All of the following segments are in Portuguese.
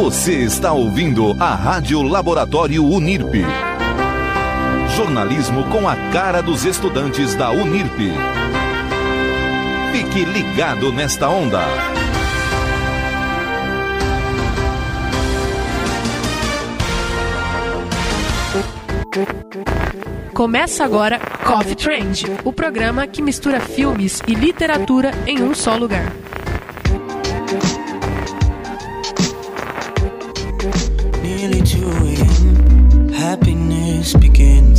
Você está ouvindo a Rádio Laboratório Unirp. Jornalismo com a cara dos estudantes da Unirp. Fique ligado nesta onda. Começa agora Coffee Trend, o programa que mistura filmes e literatura em um só lugar. Happiness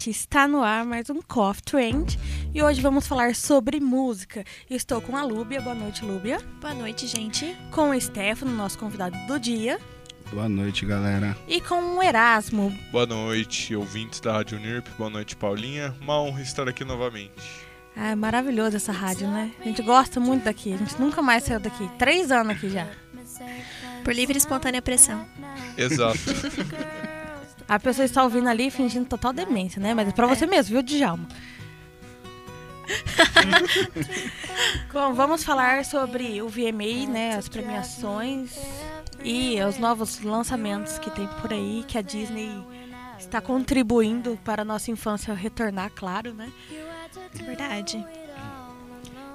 Noite, está no ar mais um Coffee Trend e hoje vamos falar sobre música. Estou com a Lúbia, boa noite Lúbia, Boa noite, gente. com o Stefano, nosso convidado do dia, Boa noite, galera. e com o Erasmo. Boa noite, ouvintes da Rádio Nirp. Boa noite, Paulinha. Uma honra estar aqui novamente. Ah, é maravilhoso essa rádio, né? A gente gosta muito daqui, a gente nunca mais saiu daqui. Três anos aqui já. Por livre e espontânea pressão. Exato. A pessoa está ouvindo ali fingindo total demência, né? Mas é pra você mesmo, viu, Djalma? Bom, vamos falar sobre o VMA, né? As premiações e os novos lançamentos que tem por aí, que a Disney está contribuindo para a nossa infância retornar, claro, né? Verdade.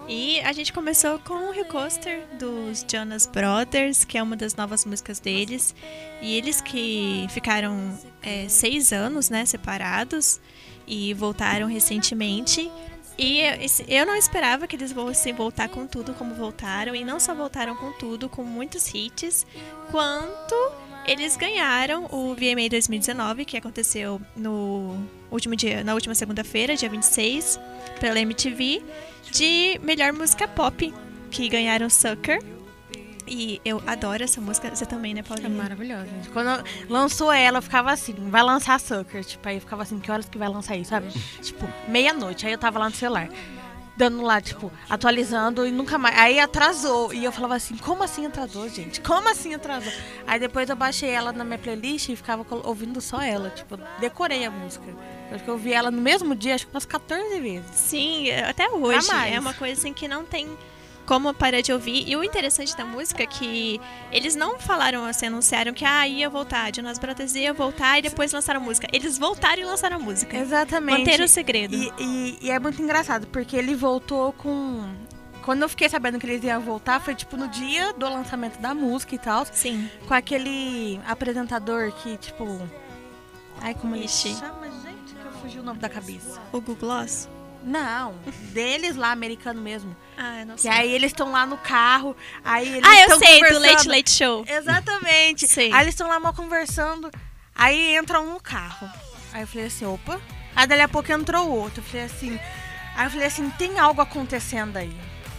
E a gente começou com o Rio Coaster dos Jonas Brothers, que é uma das novas músicas deles. E eles que ficaram é, seis anos né, separados e voltaram recentemente. E eu não esperava que eles fossem voltar com tudo como voltaram. E não só voltaram com tudo, com muitos hits, quanto eles ganharam o VMA 2019, que aconteceu no último dia, na última segunda-feira, dia 26, pela MTV, de melhor música pop, que ganharam Sucker. E eu adoro essa música. Você também, né, É Paulinha? maravilhosa, gente. Quando lançou ela, eu ficava assim, vai lançar Sucker. Tipo, aí eu ficava assim, que horas que vai lançar isso, sabe? tipo, meia-noite. Aí eu tava lá no celular. Dando lá, tipo, atualizando e nunca mais. Aí atrasou. E eu falava assim, como assim atrasou, gente? Como assim atrasou? Aí depois eu baixei ela na minha playlist e ficava ouvindo só ela. Tipo, decorei a música. Eu acho que eu ouvi ela no mesmo dia, acho que umas 14 vezes. Sim, até hoje. É uma coisa assim que não tem como parar de ouvir. E o interessante da música é que eles não falaram assim, anunciaram que ah, ia voltar, Jonas Brothers ia voltar e depois lançaram a música. Eles voltaram e lançaram a música. Exatamente. Manteram o segredo. E, e- e é muito engraçado, porque ele voltou com. Quando eu fiquei sabendo que eles iam voltar, foi tipo no dia do lançamento da música e tal. Sim. Com aquele apresentador que, tipo. Ai, como ele Ixi. chama, gente? Que eu fugi o nome da cabeça. O Google Gloss? Não, deles lá, americano mesmo. Ah, eu não Que sei. aí eles estão lá no carro, aí eles ah, eu sei, do. Late Late Show. Exatamente. Sei. Aí eles estão lá mal conversando. Aí entram no carro. Aí eu falei assim, opa. Aí dali a pouco entrou outro. Eu falei assim. Aí eu falei assim, tem algo acontecendo aí.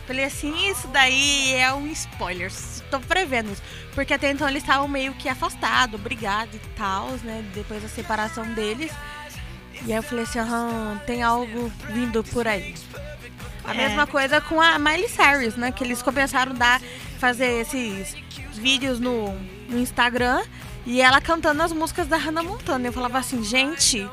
Falei assim, isso daí é um spoiler. Tô prevendo isso. Porque até então eles estavam meio que afastados, brigados e tal, né? Depois da separação deles. E aí eu falei assim, aham, tem algo vindo por aí. A É. mesma coisa com a Miley Cyrus, né? Que eles começaram a dar, fazer esses vídeos no, no Instagram e ela cantando as músicas da Hannah Montana. Eu falava assim, gente,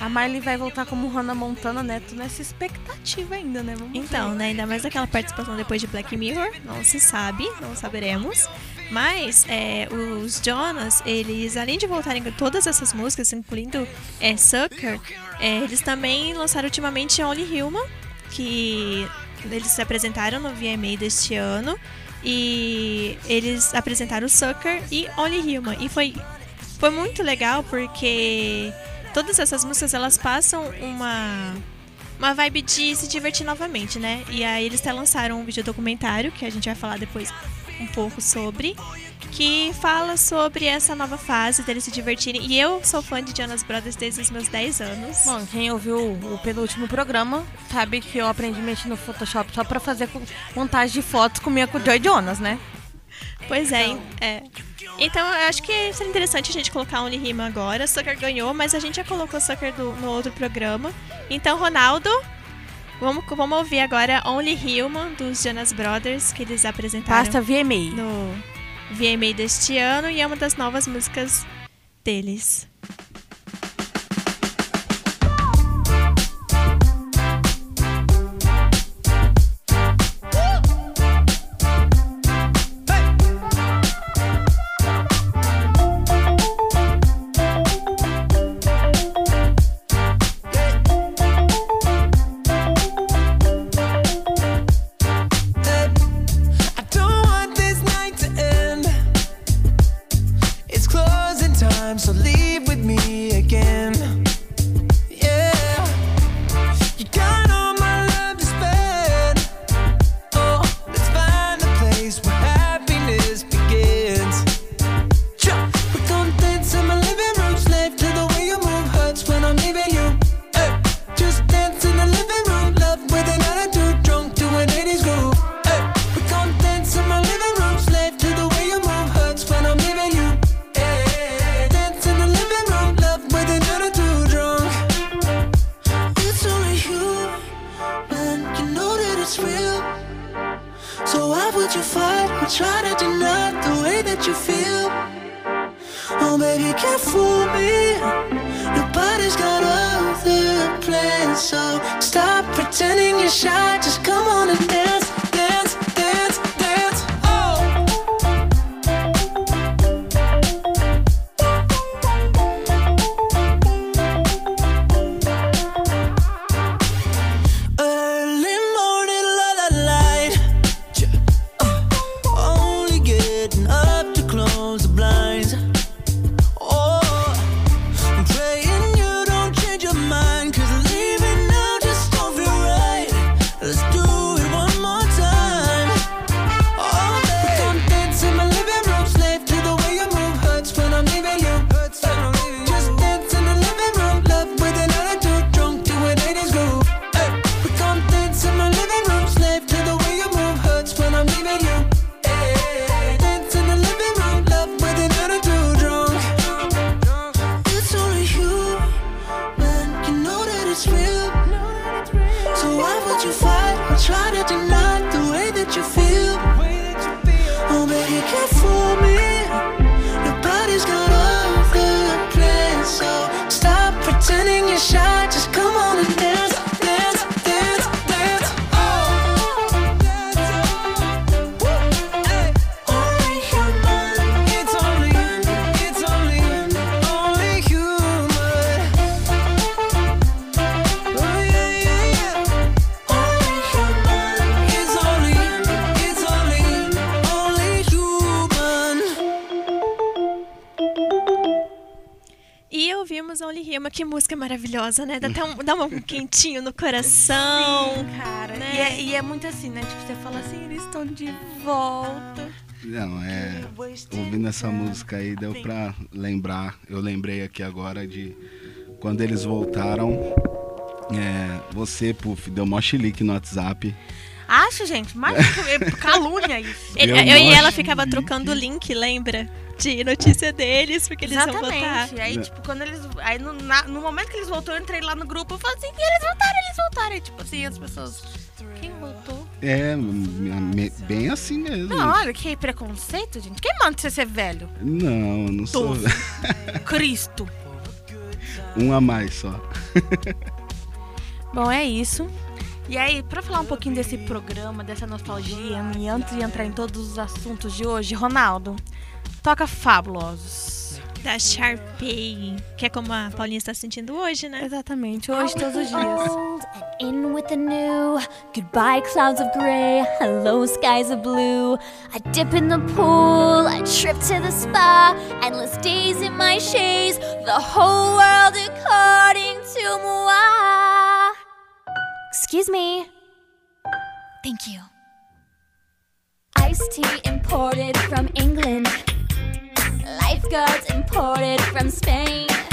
a Miley vai voltar como Hannah Montana, né? Tô nessa expectativa ainda, né? Vamos Então, ver. né, ainda mais aquela participação depois de Black Mirror, não se sabe, não saberemos. Mas é, os Jonas, eles, além de voltarem com todas essas músicas, incluindo é, Sucker, é, eles também lançaram ultimamente Only Human, que eles se apresentaram no VMA deste ano. E eles apresentaram Sucker e Only Human. E foi, foi muito legal porque todas essas músicas elas passam uma uma vibe de se divertir novamente, né? E aí eles até lançaram um vídeo documentário que a gente vai falar depois um pouco sobre, que fala sobre essa nova fase deles se divertirem. E eu sou fã de Jonas Brothers desde os meus 10 anos. Bom, quem ouviu o penúltimo programa sabe que eu aprendi a mexer no Photoshop só pra fazer montagem de fotos comigo com o Joy Jonas, né? Pois é, é. Então eu acho que seria interessante a gente colocar Only Rima agora. Sucker ganhou, mas a gente já colocou Sucker do- no outro programa. Então, Ronaldo, vamos, vamos ouvir agora Only Human dos Jonas Brothers, que eles apresentaram Basta VMA. no VMA deste ano e é uma das novas músicas deles. Time, so leave maravilhosa, né? Dá até um, dá um quentinho no coração. Cara, né? e, é, e é muito assim, né? Tipo, você fala assim, eles estão de volta. Não, é. Ouvindo essa música aí, deu pra lembrar. Eu lembrei aqui agora de quando eles voltaram. É, você, Puff, deu mó chilique no WhatsApp. Acho, gente, mais calúnia isso. Eu eu e ela ficava trocando o link, lembra? De notícia deles, porque eles vão votar. Exatamente. Aí, É. tipo, quando eles. Aí no, na- no momento que eles voltaram, eu entrei lá no grupo e falei assim, e eles voltaram, eles voltaram. E, tipo assim, as pessoas. Quem voltou? É, me- bem assim mesmo. Não, olha, que preconceito, gente. Quem manda você ser velho? Não, eu não sou. Cristo. um a mais só. Bom, é isso. E aí, pra falar um pouquinho desse programa, dessa nostalgia, e antes de entrar em todos os assuntos de hoje, Ronaldo, toca Fabulosos. Da Sharpay, que é como a Paulinha está se sentindo hoje, né? Exatamente, hoje, todos os dias. in with the new. Goodbye, clouds of gray. Hello, skies of blue. I dip in the pool. I trip to the spa. Endless days in my shades. The whole world according to moi. Excuse me. Thank you. Iced tea imported from England. Lifeguards imported from Spain.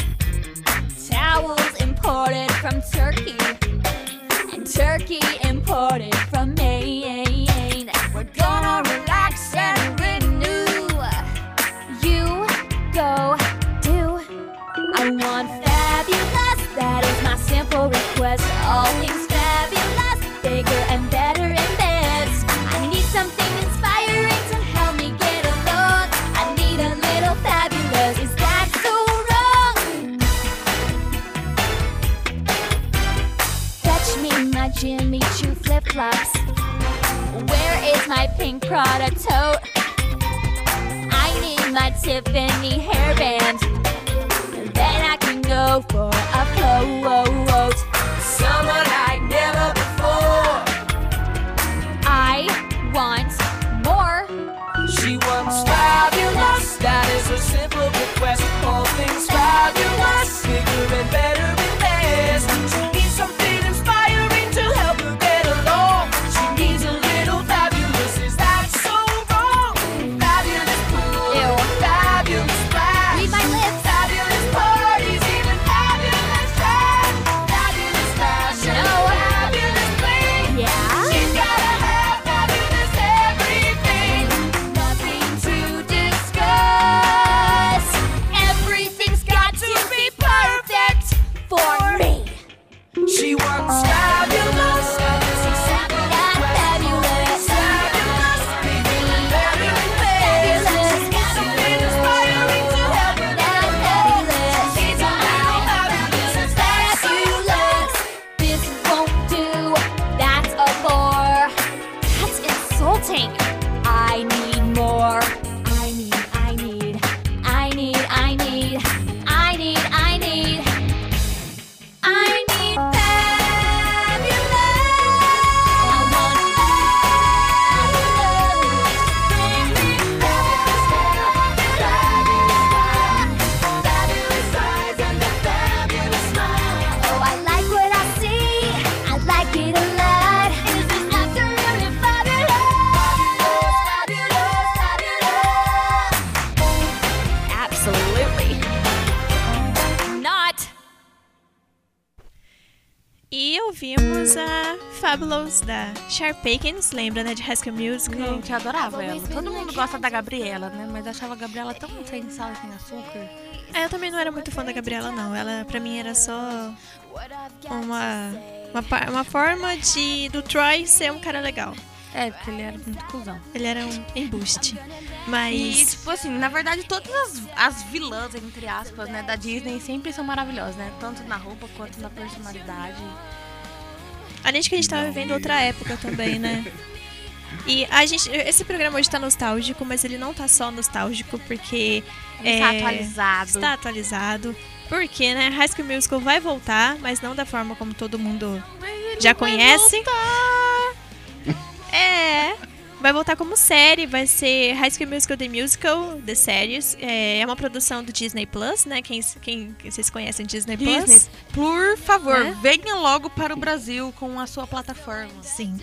Fabulous da Sharpakins, lembra, né, de High School Musical? Gente, eu adorava ela. Todo mundo gosta da Gabriela, né? Mas eu achava a Gabriela tão sem sal e sem açúcar. É, eu também não era muito fã da Gabriela, não. Ela, pra mim, era só uma, uma, uma forma de do Troy ser um cara legal. É, porque ele era muito cuzão. Ele era um embuste. E, Mas... tipo assim, na verdade, todas as, as vilãs, entre aspas, né, da Disney sempre são maravilhosas, né? Tanto na roupa quanto na personalidade. Além de que a gente tava vivendo outra época também, né? E a gente, esse programa hoje tá nostálgico, mas ele não tá só nostálgico, porque Ele tá É, atualizado. está atualizado. Porque, né, High School Musical vai voltar, mas não da forma como todo mundo já conhece. É, vai voltar como série, vai ser High School Musical The Musical, The Series. É, é uma produção do Disney Plus, né? Quem, quem vocês conhecem Disney, Disney, Plus? por favor, Né? venha logo para o Brasil com a sua plataforma. Sim.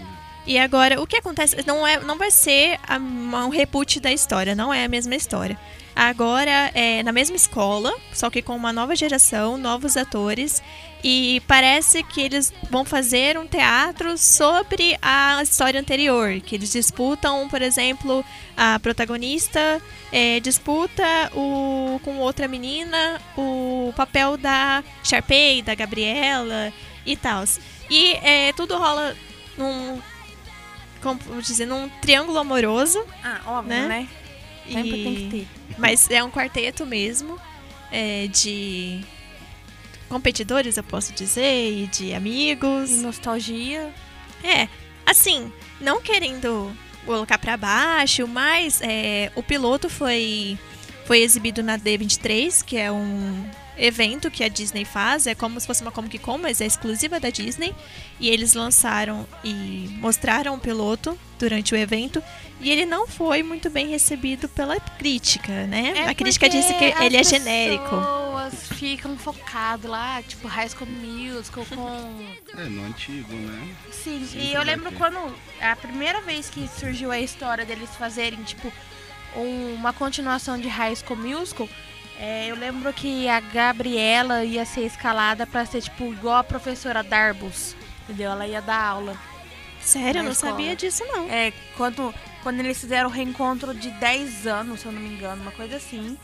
E agora, o que acontece? Não, é, não vai ser a- um reboot da história, não é a mesma história. Agora é na mesma escola, só que com uma nova geração, novos atores. E parece que eles vão fazer um teatro sobre a história anterior. Que eles disputam, por exemplo, a protagonista é, disputa o, com outra menina o papel da Sharpay, da Gabriela e tal. E é, tudo rola num. Como dizer, num triângulo amoroso. Ah, óbvio, Né? né? E- tem que ter. Mas é um quarteto mesmo. é, de competidores, eu posso dizer, e de amigos. E nostalgia. É, assim, não querendo colocar pra baixo, mas é, o piloto foi, foi exibido na D23, que é um evento que a Disney faz, é como se fosse uma Comic Con, mas é exclusiva da Disney. E eles lançaram e mostraram o piloto durante o evento. E ele não foi muito bem recebido pela crítica, né? É a crítica disse que as ele é genérico. pessoas ficam focadas lá, tipo High School Musical com... É, no antigo, né? Sim, Sempre e eu lembro ter. quando a primeira vez que surgiu a história deles fazerem, tipo, um- uma continuação de High School Musical, é, eu lembro que a Gabriela ia ser escalada pra ser, tipo, igual a professora Darbus, entendeu? Ela ia dar aula. Sério, eu não escola. sabia disso, não. É, quando, quando eles fizeram o reencontro de 10 anos, se eu não me engano, uma coisa assim.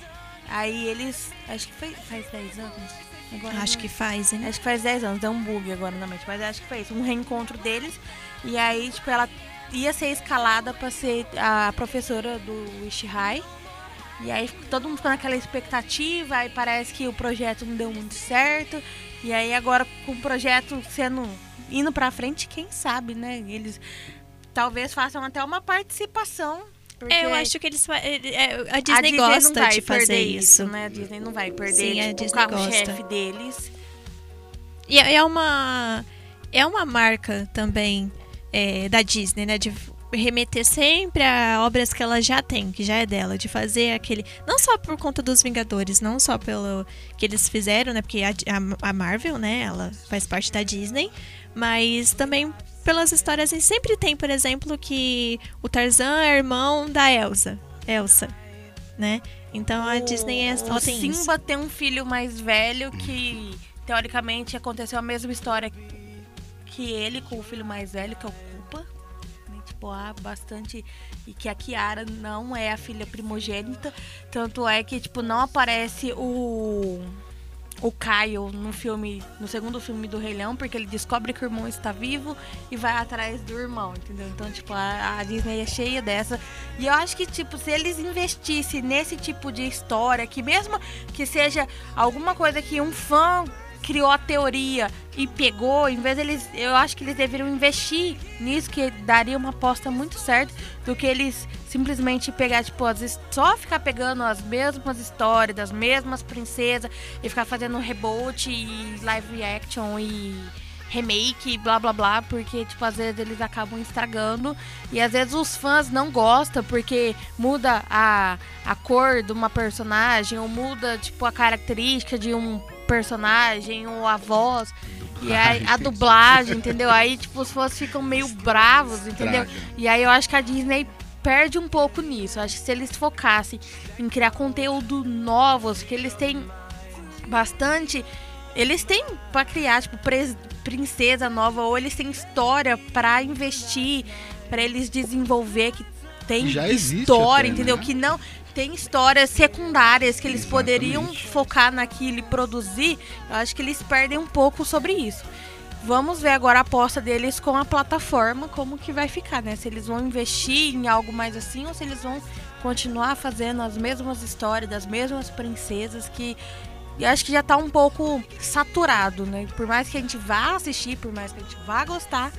Aí eles. Acho que foi, faz 10 anos. Agora Acho não- que faz, hein? Acho que faz 10 anos, deu um bug agora na mente, mas acho que foi isso, um reencontro deles. E aí, tipo, ela ia ser escalada pra ser a professora do Wish High. E aí todo mundo ficou naquela expectativa, aí parece que o projeto não deu muito certo. E aí agora com o projeto sendo indo pra frente, quem sabe, né? Eles talvez façam até uma participação. É, eu acho que eles. ele- é, A a Disney, não gosta vai de fazer perder isso. né? A Disney não vai perder Sim, a tipo, o Disney carro-chefe gosta. deles. E é uma. É uma marca também é, da Disney, né? De remeter sempre a obras que ela já tem, que já é dela, de fazer aquele. Não só por conta dos Vingadores, não só pelo que eles fizeram, né? Porque a, a- a Marvel, né? Ela faz parte da Disney, mas também pelas histórias. E sempre tem, por exemplo, que o Tarzan é irmão da Elsa. Elsa, né? Então a Disney é, o ela tem isso. Simba tem um filho mais velho que, teoricamente, aconteceu a mesma história que ele com o filho mais velho, que é o Né? Tipo, bastante... E que a Kiara não é a filha primogênita. Tanto é que, tipo, não aparece o... O Caio no filme, no segundo filme do Rei Leão, porque ele descobre que o irmão está vivo e vai atrás do irmão, entendeu? Então, tipo, a, a Disney é cheia dessa. E eu acho que, tipo, se eles investissem nesse tipo de história, que mesmo que seja alguma coisa que um fã criou a teoria e pegou, em vez deles, eu acho que eles deveriam investir nisso, que daria uma aposta muito certa, do que eles simplesmente pegar, tipo, as, só ficar pegando as mesmas histórias, das mesmas princesas, e ficar fazendo reboot e live action e remake e blá blá blá, porque, tipo, às vezes eles acabam estragando e às vezes os fãs não gostam porque muda a, a cor de uma personagem ou muda, tipo, a característica de um personagem ou a voz. E aí, a dublagem, entendeu? Aí, tipo, os fãs ficam meio bravos, entendeu? E aí eu acho que a Disney perde um pouco nisso. Eu acho que se eles focassem em criar conteúdo novos, que eles têm bastante eles têm pra criar, tipo, princesa nova, ou eles têm história pra investir, pra eles desenvolver que tem Já história, até, entendeu? né? Que não tem histórias secundárias que eles Exatamente. poderiam focar naquilo e produzir. Eu acho que eles perdem um pouco sobre isso. Vamos ver agora a aposta deles com a plataforma, como que vai ficar, né? Se eles vão investir em algo mais assim ou se eles vão continuar fazendo as mesmas histórias das mesmas princesas que eu acho que já tá um pouco saturado, né? Por mais que a gente vá assistir, por mais que a gente vá gostar,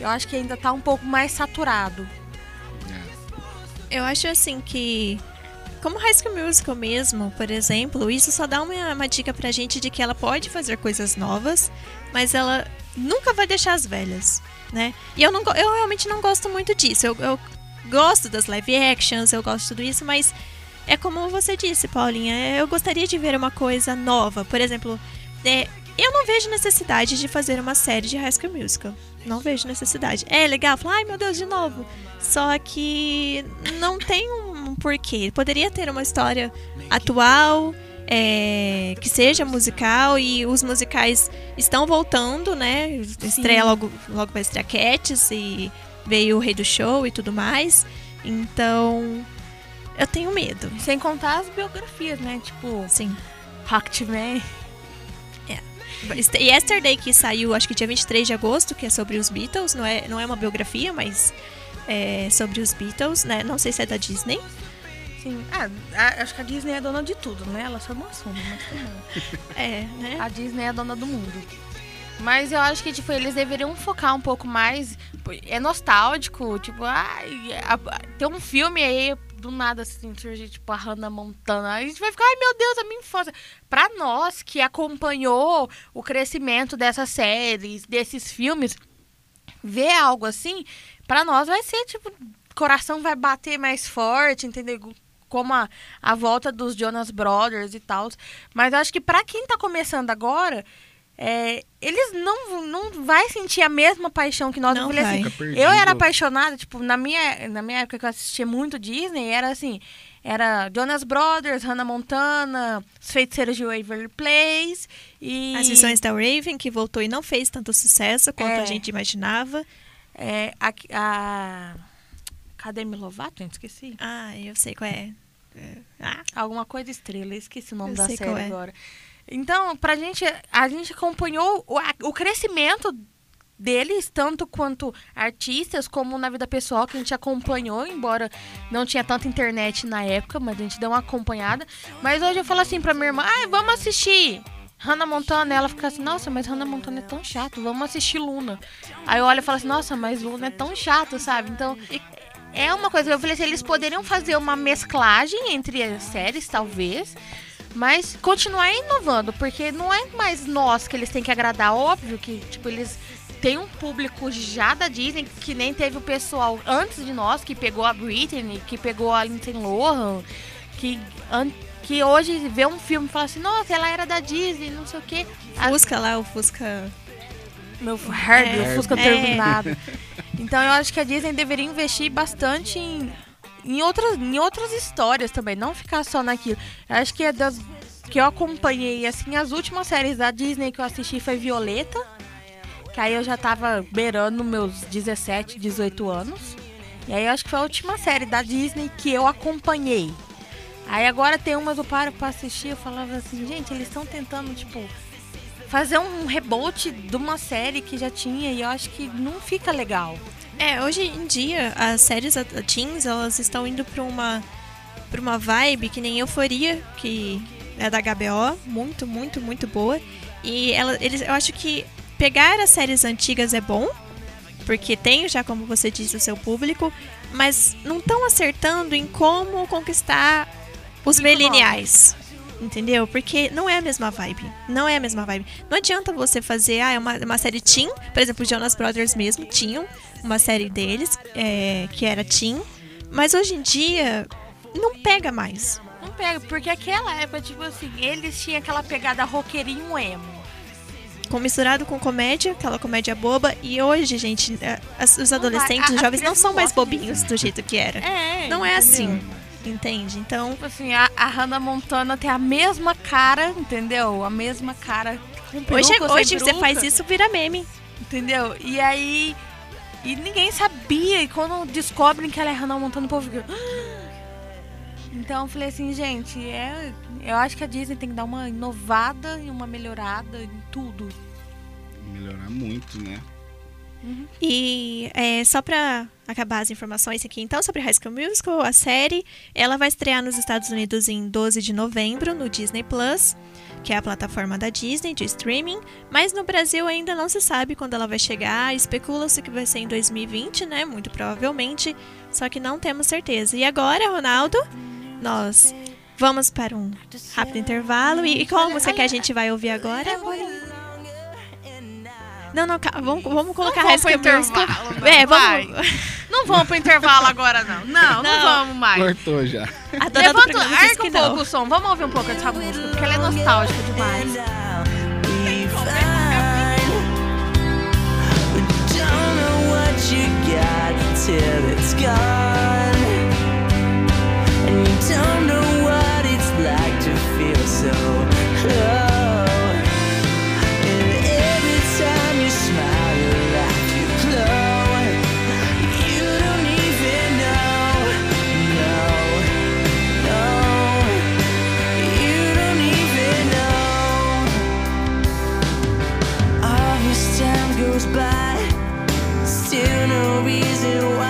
eu acho que ainda tá um pouco mais saturado. Eu acho assim que. Como High School Musical mesmo, por exemplo, isso só dá uma, uma dica pra gente de que ela pode fazer coisas novas, mas ela nunca vai deixar as velhas, né? E eu, não, eu realmente não gosto muito disso. Eu, eu gosto das live actions, eu gosto de tudo isso, mas é como você disse, Paulinha, é, eu gostaria de ver uma coisa nova. Por exemplo, é, eu não vejo necessidade de fazer uma série de High School Musical. Não vejo necessidade. É legal, falar, ai meu Deus, de novo. Só que não tem porquê. Poderia ter uma história atual, é, que seja musical, e os musicais estão voltando, né? Estreia logo, logo vai estrear Cats e veio o Rei do Show e tudo mais. Então, eu tenho medo. Sem contar as biografias, né? Tipo, Sim. Rocketman. E Yesterday, que saiu acho que dia 23 de agosto, que é sobre os Beatles, não é, não é uma biografia, mas é sobre os Beatles, né? Não sei se é da Disney. Sim. Ah, a- acho que a Disney é dona de tudo, né? Ela só não assume, mas bom. É, né? A Disney é dona do mundo. Mas eu acho que, tipo, eles deveriam focar um pouco mais. É nostálgico, tipo, ai, a- a- tem um filme aí, do nada, assim, surge, tipo, a Hannah Montana. A gente vai ficar, ai meu Deus, a minha infância. Pra nós que acompanhou o crescimento dessas séries, desses filmes, ver algo assim, pra nós vai ser, tipo, coração vai bater mais forte, entendeu? Como a, a volta dos Jonas Brothers e tal. Mas eu acho que pra quem tá começando agora, é, eles não, não vai sentir a mesma paixão que nós. Não Eu falei vai. assim, eu era apaixonada, tipo, na minha, na minha época que eu assistia muito Disney, era assim, era Jonas Brothers, Hannah Montana, Os Feiticeiros de Waverly Place e... As visões da Raven, que voltou e não fez tanto sucesso quanto É. a gente imaginava. É, a, a... Cadê Demi Lovato? gente? Esqueci. Ah, eu sei qual é. É, Ah, Alguma coisa estrela, esqueci o nome Eu da série é. agora. Então, pra gente, a gente acompanhou o, a- o crescimento deles, tanto quanto artistas, como na vida pessoal, que a gente acompanhou, embora não tinha tanta internet na época, mas a gente deu uma acompanhada. Mas hoje eu falo assim pra minha irmã, ai, vamos assistir. Hannah Montana, ela fica assim, nossa, mas Hannah Montana é tão chato, vamos assistir Luna. Aí eu olho e falo assim, nossa, mas Luna é tão chato, sabe? Então, é uma coisa que eu falei assim, eles poderiam fazer uma mesclagem entre as séries, talvez, mas continuar inovando, porque não é mais nós que eles têm que agradar, óbvio que, tipo, eles têm um público já da Disney, que nem teve o pessoal antes de nós, que pegou a Britney, que pegou a Lindsay Lohan, que, an- que hoje vê um filme e fala assim, nossa, ela era da Disney, não sei o quê. A- Fusca lá, o Fusca. meu Herbie, É. o Fusca É. turbinado. Então eu acho que a Disney deveria investir bastante em, em, outras, em outras histórias também, não ficar só naquilo. Eu acho que é das que eu acompanhei, assim, as últimas séries da Disney que eu assisti foi Violeta, que aí eu já tava beirando meus 17, 18 anos. E aí eu acho que foi a última série da Disney que eu acompanhei. Aí agora tem umas eu paro pra assistir, eu falava assim, gente, eles estão tentando, tipo, fazer um reboot de uma série que já tinha e eu acho que não fica legal. É, hoje em dia, as séries teens, elas estão indo pra uma, pra uma vibe que nem Euforia, que é da HBO, muito, muito, muito boa. E ela, eles, eu acho que pegar as séries antigas é bom, porque tem já, como você disse, o seu público, mas não estão acertando em como conquistar os millennials. Entendeu? Porque não é a mesma vibe. Não é a mesma vibe. Não adianta você fazer ah, é uma, uma série teen. Por exemplo, Jonas Brothers mesmo tinham uma série deles, é, que era teen. Mas hoje em dia, não pega mais. Não pega, porque aquela época, tipo assim, eles tinham aquela pegada roqueirinho emo. Com, misturado com comédia, aquela comédia boba. E hoje, gente, é, os adolescentes, os jovens não são mais bobinhos do jeito que era. É, Não é entendeu? assim. Entende? Então, Tipo assim, a, a Hannah Montana tem a mesma cara, entendeu? A mesma cara peruca Hoje, sem hoje você faz isso, vira meme. Entendeu? E aí. E ninguém sabia. E quando descobrem que ela é Hannah Montana, o povo fica. "Ah!" Então eu falei assim, gente, é, eu acho que a Disney tem que dar uma inovada e uma melhorada em tudo. Melhorar muito, né? E é, só pra acabar as informações aqui, então, sobre High School Musical, a série, ela vai estrear nos Estados Unidos em 12 de novembro no Disney Plus, que é a plataforma da Disney de streaming, mas no Brasil ainda não se sabe quando ela vai chegar. Especula-se que vai ser em 2020, né? Muito provavelmente, só que não temos certeza. E agora, Ronaldo, nós vamos para um rápido intervalo. E, e qual música que a gente vai ouvir agora? Não, não, vamos, vamos colocar pro School Musical. intervalo, não, É, vamos. Não vamos pro intervalo agora, não. Não, não, Não. vamos mais. Cortou já. A Levanta, arca que um não. pouco o som. Vamos ouvir um pouco dessa música, porque ela é nostálgica demais. be fine. But don't know what you got till it's gone. And you don't know what it's like to feel so no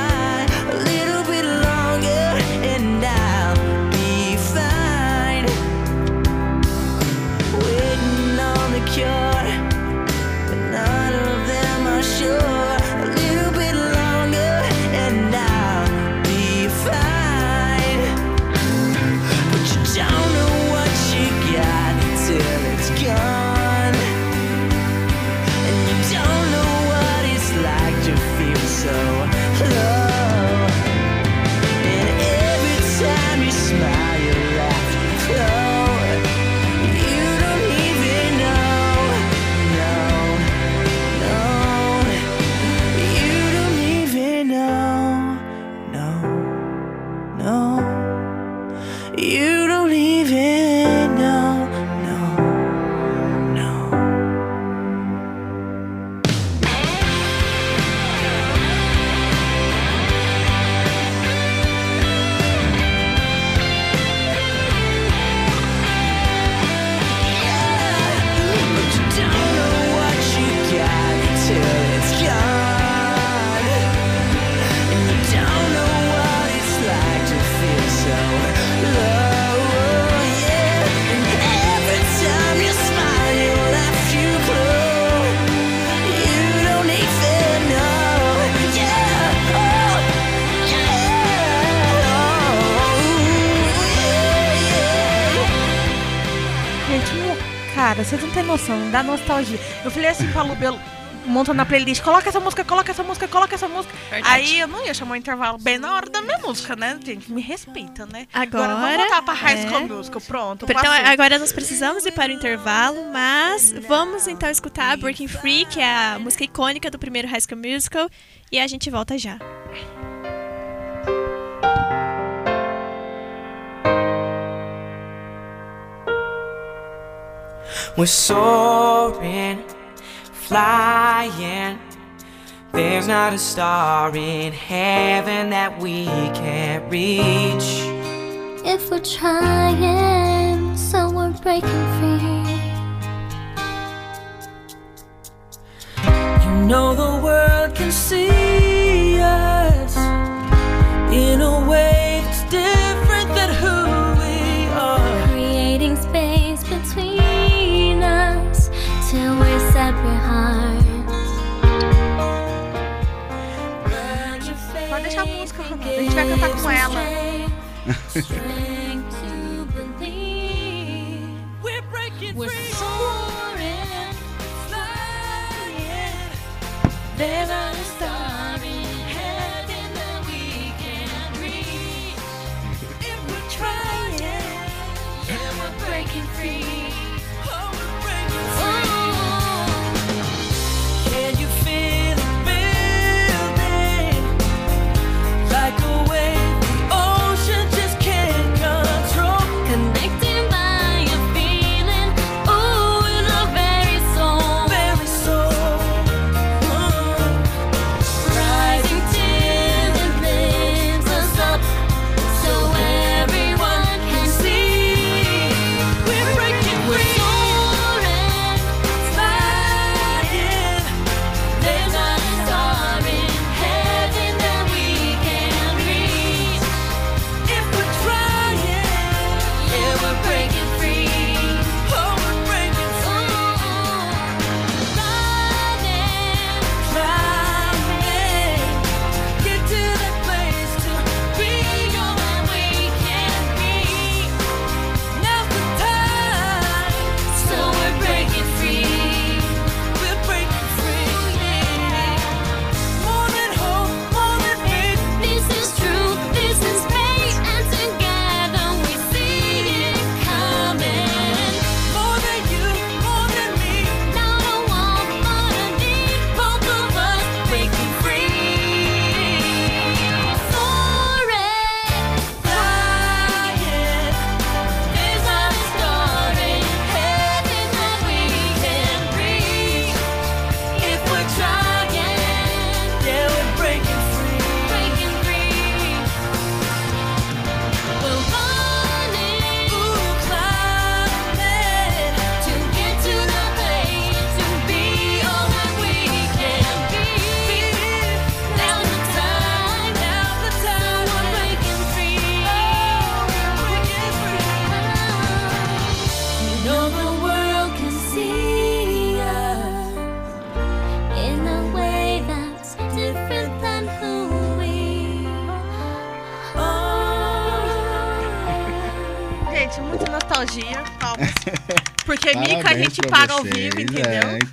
nostalgia. Eu falei assim pra Lu, Belo, montando na playlist, coloca essa música, coloca essa música, coloca essa música. Verdade. Aí eu não ia chamar o intervalo bem na hora da minha música, né, gente? Me respeita, né? Agora, vamos voltar pra High School é. Musical, pronto. Então, passou. agora nós precisamos ir para o intervalo, mas vamos então escutar Breaking Free, que é a música icônica do primeiro High School Musical, e a gente volta já. We're soaring, flying. There's not a star in heaven that we can't reach. If we're trying, so we're breaking free. You know the world can see us in a way com ela.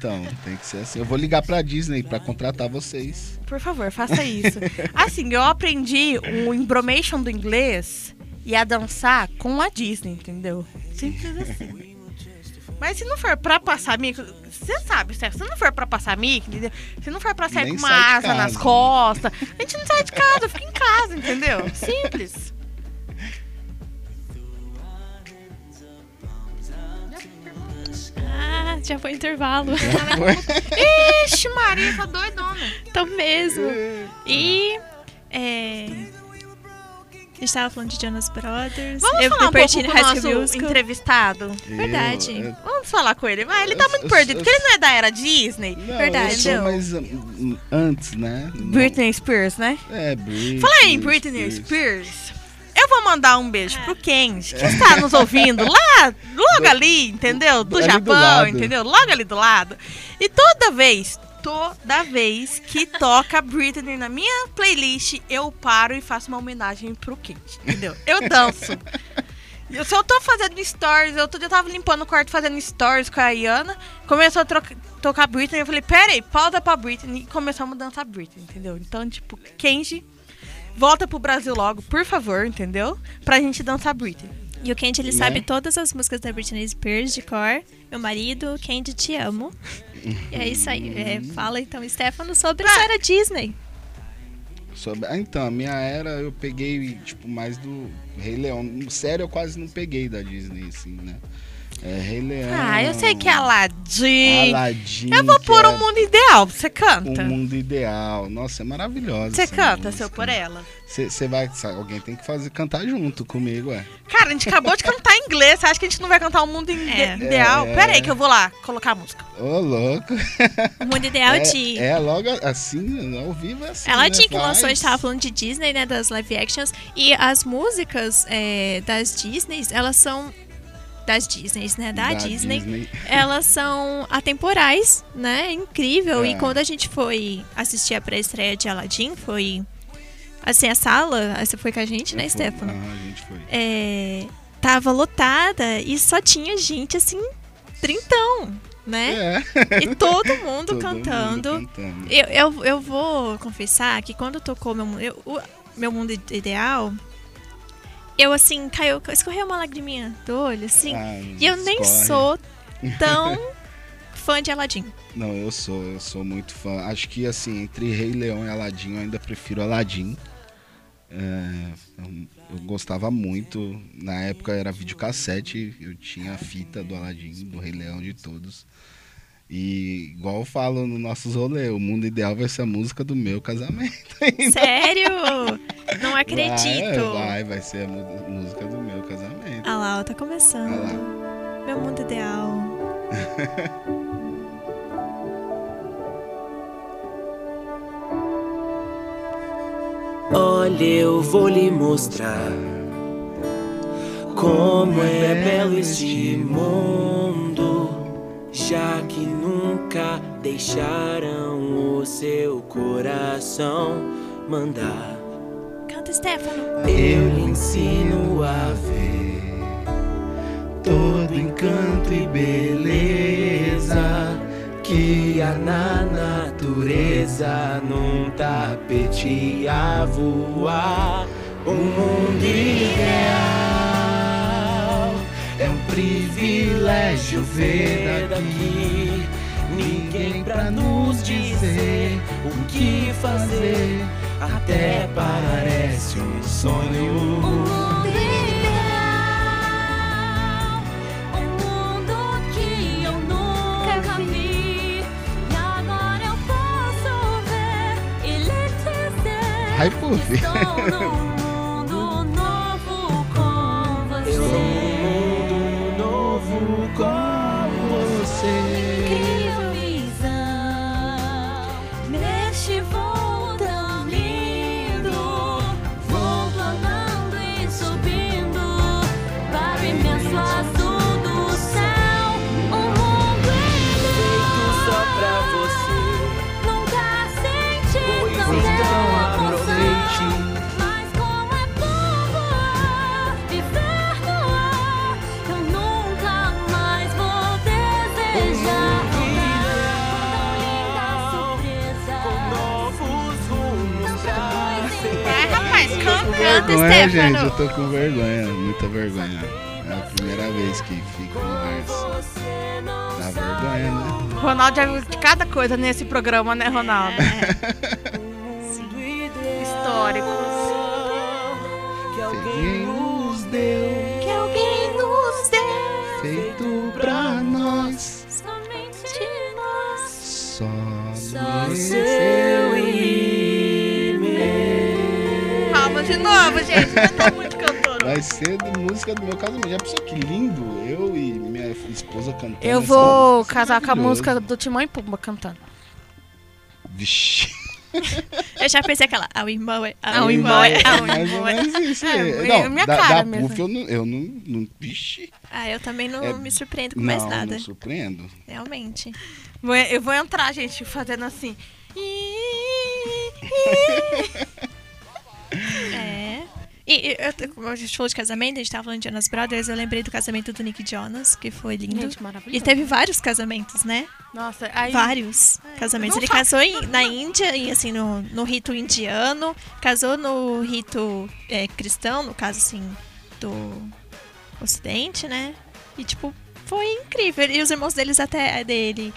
então, tem que ser assim. Eu vou ligar pra Disney pra contratar vocês. Por favor, faça isso. Assim, eu aprendi o embromation do inglês e a dançar com a Disney, entendeu? Simples assim. Mas se não for pra passar mico, você sabe? Se não for pra passar mico, entendeu? Se não for pra sair Nem com uma asa nas casa. costas, a gente não sai de casa, fica em casa, entendeu? Simples. Ah, já foi intervalo. Ixi, Maria, tá doidona. Tô mesmo. E. É. A gente tava falando de Jonas Brothers. Vamos eu falar um pouco com o nosso Musical. entrevistado? Verdade. Eu- eu- Vamos falar com ele. Vai, ele tá muito eu- perdido, eu- porque ele não é da era Disney. Não, Verdade. Eu sou mais hum, antes, né? Britney Spears, né? É, Britney. Fala aí, Britney Spears. Eu vou mandar um beijo pro Kenji, que está nos ouvindo lá, logo ali, entendeu? Do ali do Japão, lado. entendeu? Logo ali do lado. E toda vez, toda vez que toca Britney na minha playlist, eu paro e faço uma homenagem pro Kenji, entendeu? Eu danço. Eu, se eu tô fazendo stories, eu, tô, eu tava limpando o quarto fazendo stories com a Iana, começou a troca- tocar Britney, eu falei, pera aí, pausa pra Britney, e começamos a dançar Britney, entendeu? Então, tipo, Kenji, volta pro Brasil logo, por favor, entendeu? Pra gente dançar Britney. E o Candy, ele Né? sabe todas as músicas da Britney Spears de cor. Meu marido, Candy, te amo. E é isso aí. É, fala então, Stefano, sobre a era Disney. Sobre- Ah, então, a minha era eu peguei, tipo, mais do Rei Leão. Sério, eu quase não peguei da Disney, assim, né? É, Rei Leão. Ah, eu sei que é Aladdin. Aladdin. Eu vou pôr é um mundo ideal, você canta. Um mundo ideal. Nossa, é maravilhosa. Você canta, música. seu por ela. Você vai. sabe, Alguém tem que fazer cantar junto comigo, é. Cara, a gente acabou de cantar em inglês. Você acha que a gente não vai cantar o mundo É. ideal? É. Pera aí que eu vou lá colocar a música. Ô, louco. O mundo ideal é, de. é logo assim, ao vivo é assim. Aladdin né? que lançou, a gente tava falando de Disney, né? Das live actions. E as músicas é, das Disneys, elas são. Das Disneys, né? Da, Disney. Elas são atemporais, né? Incrível. É. E quando a gente foi assistir a pré-estreia de Aladdin, foi. Assim, a sala, você foi com a gente, né, Foi- Stefano? Aham, a gente foi. É, tava lotada e só tinha gente assim, trintão, né? É. E todo mundo Todo cantando. mundo cantando. Eu, eu, eu vou confessar que quando tocou meu, eu- o meu mundo ideal, eu assim, caiu, escorreu uma lagriminha do olho, assim. Ah, e eu nem escorre. sou tão fã de Aladdin. Não, eu sou, eu sou muito fã. Acho que assim, entre Rei Leão e Aladdin, eu ainda prefiro Aladdin. É, eu, eu gostava muito. Na época era videocassete, eu tinha a fita do Aladdin, do Rei Leão, de todos. E igual eu falo nos nossos rolês, o mundo ideal vai ser a música do meu casamento. Sério? Acredito. Vai, vai, vai ser a música do meu casamento. Ah lá, ó, tá começando. Olha lá. Meu mundo ideal. Olha, eu vou lhe mostrar como é belo este mundo, já que nunca deixaram o seu coração mandar. Stefano. Eu lhe ensino a ver todo encanto e beleza que há na natureza num tapete a voar. O mundo ideal é um privilégio ver daqui. Ninguém pra nos dizer o que fazer, até parece um sonho. mundo ideal, um mundo que eu nunca vi. E agora eu posso ver e lhe dizer Ai, Puff. vergonha, Stefano. gente. Eu tô com vergonha, muita vergonha. É a primeira vez que fico no verso. Dá vergonha, né? Ronaldo já viu de cada coisa nesse programa, né, Ronaldo? Históricos. Que alguém nos deu, Que alguém nos dê feito pra nós. Novo, gente. Muito cantora. Vai ser de música do meu casamento. Já pensou que lindo? Eu e minha esposa cantando. Eu vou casar com a música do Timão e Pumba cantando. Vixe. Eu já pensei aquela. Ao irmão é. Ao Ao irmão irmão é- é. ao mais isso. É, É, é não, minha da, cara da mesmo. Puff eu não, eu não, não. Vixe. Ah, eu também não É- me surpreendo com mais não, nada. não surpreendo. Realmente. Vou- Eu vou entrar, gente, fazendo assim. É. E, e eu, como a gente falou de casamento, a gente tava falando de Jonas Brothers, eu lembrei do casamento do Nick Jonas, que foi lindo. Gente, maravilhoso. E teve vários casamentos, né? Nossa, aí. Vários casamentos. não Ele casou em- na Índia, e assim, no, no rito indiano, casou no rito é, cristão, no caso, assim, do ocidente, né? E, tipo, foi incrível. E os irmãos deles até dele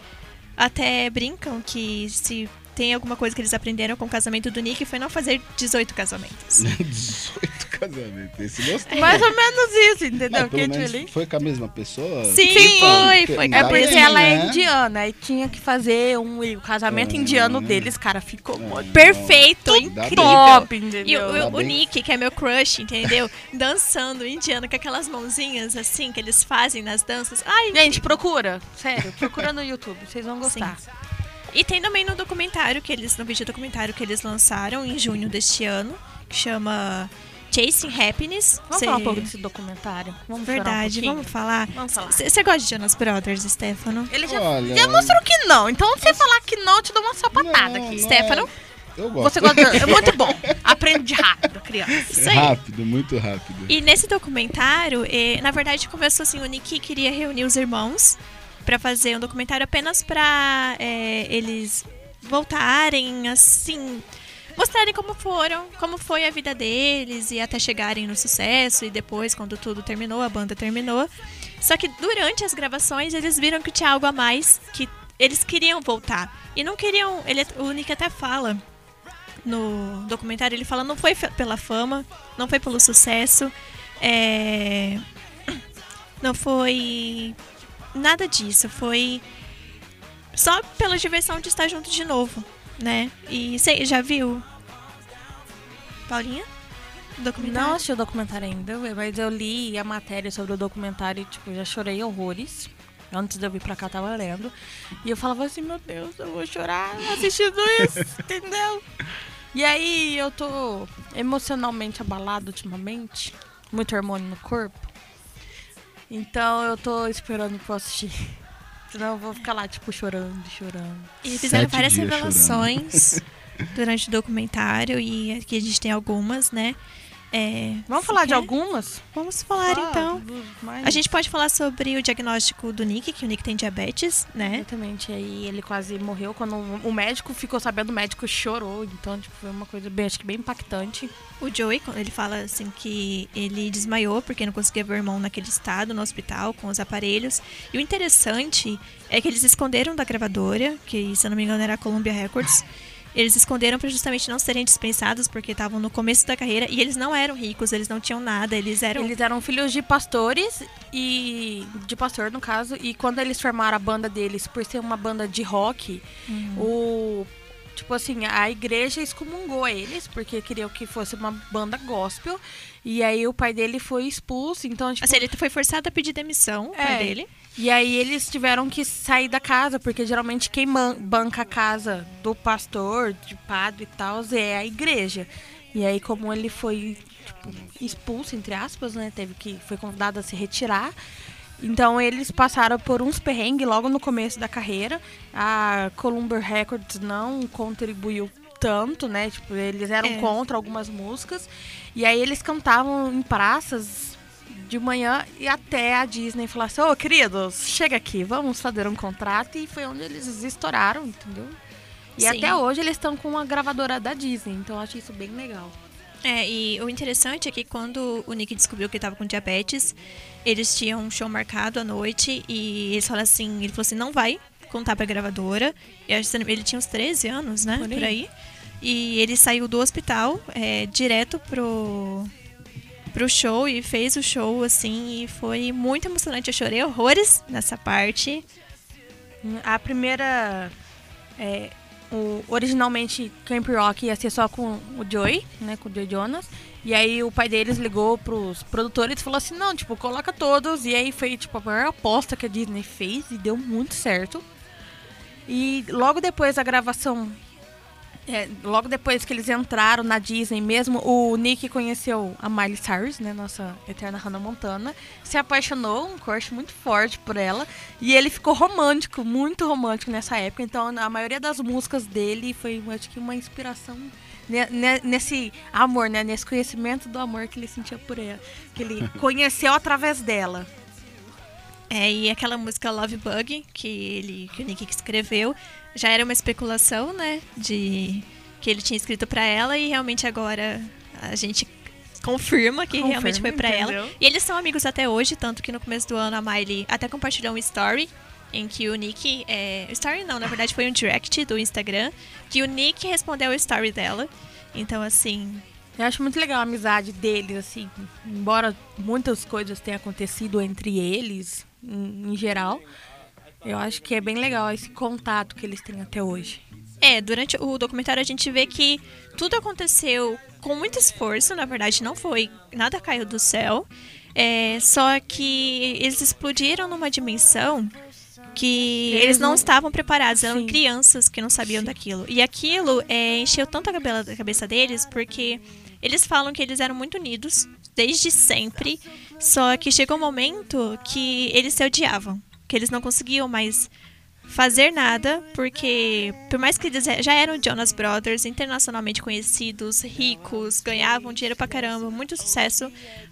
até brincam que se tem alguma coisa que eles aprenderam com o casamento do Nick foi não fazer 18 casamentos. 18 casamentos. Esse gostou. Mais ou menos isso, entendeu? Não, foi com a mesma pessoa? Sim, Sim. foi, foi. É pra porque ela é né? indiana e tinha que fazer um e o casamento Ah. indiano deles, cara, ficou muito Perfeito, incrível. top, E entendeu? o, Tá o bem. Nick, que é meu crush, entendeu? Dançando indiano com aquelas mãozinhas assim que eles fazem nas danças. Ai, Gente, procura, sério, procura no YouTube, vocês vão gostar. E tem também no documentário que eles, no vídeo documentário que eles lançaram em junho deste ano, que chama Chasing Happiness. Vamos Cê- falar um pouco desse documentário? Vamos um Verdade, pouquinho? vamos falar. Vamos falar. Você gosta de Jonas Brothers, Stefano? Ele já, Olha, já mostrou que não, então se você falar que não, eu te dou uma sapatada Não, aqui. não Stefano? Eu gosto. Você gosta? É muito bom. Aprende rápido, criança. Aí. Rápido, muito rápido. E nesse documentário, eh, na verdade, começou assim, o Nick queria reunir os irmãos pra fazer um documentário apenas pra eh, eles voltarem, assim, mostrarem como foram, como foi a vida deles e até chegarem no sucesso e depois, quando tudo terminou, a banda terminou. Só que durante as gravações eles viram que tinha algo a mais, que eles queriam voltar. E não queriam. Ele, o Nick até fala no documentário, ele fala, não foi pela fama, não foi pelo sucesso, é, não foi nada disso, foi só pela diversão de estar junto de novo, né? E você já viu? Paulinha? Documentário? Não assisti o documentário ainda, mas eu li a matéria sobre o documentário e, tipo, já chorei horrores. Antes de eu vir pra cá, tava lendo. E eu falava assim, meu Deus, eu vou chorar assistindo isso, entendeu? E aí eu tô emocionalmente abalada ultimamente. Muito hormônio no corpo. Então eu tô esperando pra eu assistir. Senão eu vou ficar lá, tipo, chorando, chorando. E fizeram Sete várias revelações durante o documentário e aqui a gente tem algumas, né? É, Vamos falar de quer? algumas? Vamos falar Ah, então. mais- A gente pode falar sobre o diagnóstico do Nick, que o Nick tem diabetes, né? Exatamente, aí ele quase morreu quando o médico ficou sabendo, o médico chorou, então tipo, foi uma coisa bem, acho que bem impactante. O Joey, quando ele fala assim que ele desmaiou porque não conseguia ver o irmão naquele estado no hospital com os aparelhos. E o interessante é que eles esconderam da gravadora, que se eu não me engano era a Columbia Records. Eles esconderam para justamente não serem dispensados porque estavam no começo da carreira e eles não eram ricos, eles não tinham nada, eles eram Eles eram filhos de pastores e de pastor no caso, e quando eles formaram a banda deles, por ser uma banda de rock, o tipo assim, a igreja excomungou eles porque queriam que fosse uma banda gospel. E aí o pai dele foi expulso, então tipo, Assim, ele foi forçado a pedir demissão, o pai É. dele. E aí eles tiveram que sair da casa, porque geralmente quem banca a casa do pastor, de padre e tal, é a igreja. E aí como ele foi tipo, expulso, entre aspas, né? Teve que. Foi convidado a se retirar. Então eles passaram por uns perrengues logo no começo da carreira. A Columbia Records não contribuiu tanto, né? Tipo, eles eram É. contra algumas músicas. E aí eles cantavam em praças de manhã e até a Disney falou assim, ô queridos, chega aqui, vamos fazer um contrato. E foi onde eles estouraram, entendeu? E Sim. até hoje eles estão com uma gravadora da Disney, então eu acho isso bem legal. É, e o interessante é que quando o Nick descobriu que ele tava com diabetes, eles tinham um show marcado à noite e eles falaram assim, ele falou assim, não vai contar pra gravadora. Ele tinha uns 13 anos, né? Por aí. Por aí. E ele saiu do hospital é, direto pro, pro show e fez o show, assim, e foi muito emocionante. Eu chorei horrores nessa parte. A primeira. é, o, originalmente Camp Rock ia ser só com o Joey, né? Com o Joey Jonas. E aí o pai deles ligou pros produtores e falou assim, não, tipo, coloca todos. E aí foi tipo a maior aposta que a Disney fez e deu muito certo. E logo depois da gravação. É, logo depois que eles entraram na Disney mesmo, o Nick conheceu a Miley Cyrus, né? Nossa eterna Hannah Montana. Se apaixonou, um crush muito forte por ela. E ele ficou romântico, muito romântico nessa época. Então a maioria das músicas dele foi, acho que, uma inspiração ne- ne- nesse amor, né? Nesse conhecimento do amor que ele sentia por ela. Que ele conheceu através dela. É, e aquela música Love Bug, que, ele, que o Nick escreveu, já era uma especulação, né? De que ele tinha escrito pra ela e realmente agora a gente confirma que Confirma, realmente foi pra ela. E eles são amigos até hoje, tanto que no começo do ano a Miley até compartilhou um story em que o Nick. É, story não, na verdade foi um direct do Instagram, que o Nick respondeu o story dela. Então, assim, Eu acho muito legal a amizade deles, assim. Embora muitas coisas tenham acontecido entre eles, em, em geral. Eu acho que é bem legal esse contato que eles têm até hoje. É, durante o documentário a gente vê que tudo aconteceu com muito esforço, na verdade não foi, nada caiu do céu. É, só que eles explodiram numa dimensão que Eles eles não não- estavam preparados, eram Sim. crianças que não sabiam daquilo. E aquilo é, encheu tanto a cabeça deles porque eles falam que eles eram muito unidos desde sempre, só que chegou um momento que eles se odiavam, que eles não conseguiam mais fazer nada, porque por mais que eles já eram Jonas Brothers, internacionalmente conhecidos, ricos, ganhavam dinheiro pra caramba, muito sucesso,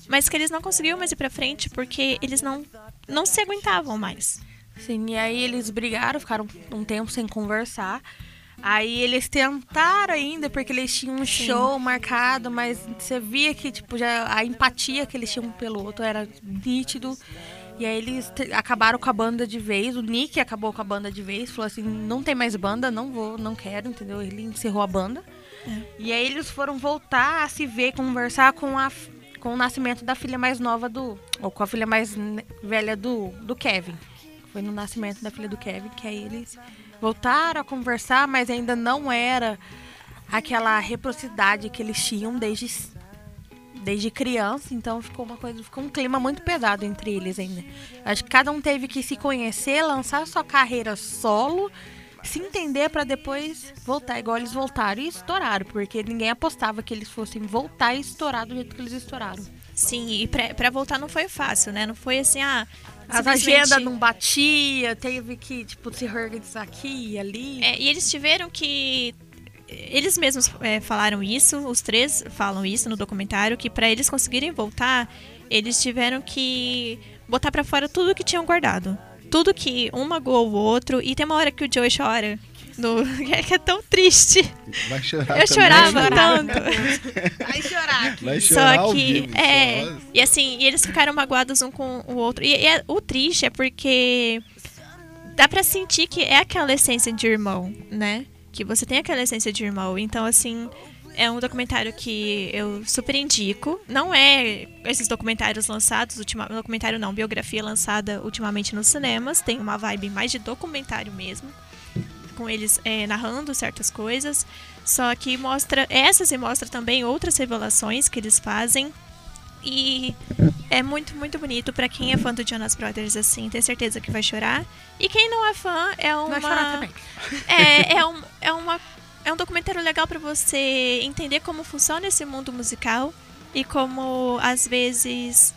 mas que eles não conseguiam mais ir pra frente porque eles não, não se aguentavam mais. Sim, e aí eles brigaram, ficaram um tempo sem conversar. Aí eles tentaram ainda, porque eles tinham um show marcado, mas você via que, tipo, já a empatia que eles tinham um pelo outro era nítido. E aí eles acabaram com a banda de vez. O Nick acabou com a banda de vez, falou assim, não tem mais banda, não vou, não quero, entendeu? Ele encerrou a banda. E aí eles foram voltar a se ver, conversar com a com o nascimento da filha mais nova do. Ou com a filha mais velha do, do Kevin. Foi no nascimento da filha do Kevin, que aí eles voltaram a conversar, mas ainda não era aquela reciprocidade que eles tinham desde, desde criança. Então ficou uma coisa, ficou um clima muito pesado entre eles ainda. Acho que cada um teve que se conhecer, lançar sua carreira solo, se entender pra depois voltar, igual eles voltaram e estouraram, porque ninguém apostava que eles fossem voltar e estourar do jeito que eles estouraram. Sim, e pra voltar não foi fácil, né? Não foi assim, ah. As agendas não batia, teve que, tipo, se reorganizar aqui e ali. É, e eles tiveram que. Eles mesmos é, falaram isso, os três falam isso no documentário, que pra eles conseguirem voltar, eles tiveram que botar pra fora tudo que tinham guardado. Tudo que um magoou o outro. E tem uma hora que o Joey chora. No, que é tão triste. Vai chorar Eu chorava tanto. Vai chorar aqui. Vai chorar Só que, vivo, é. só. E assim, e eles ficaram magoados um com o outro. E, e é- o triste é porque dá pra sentir que é aquela essência de irmão, né? Que você tem aquela essência de irmão. Então, assim, é um documentário que eu super indico. Não é esses documentários lançados, ultima, documentário não, biografia lançada ultimamente nos cinemas. Tem uma vibe mais de documentário mesmo. Com eles é, narrando certas coisas. Só que mostra essas e mostra também outras revelações que eles fazem. E é muito, muito bonito. Pra quem é fã do Jonas Brothers, assim, tem certeza que vai chorar. E quem não é fã, é uma. Vai chorar também. É, é, um, é, uma, é um documentário legal pra você entender como funciona esse mundo musical e como às vezes.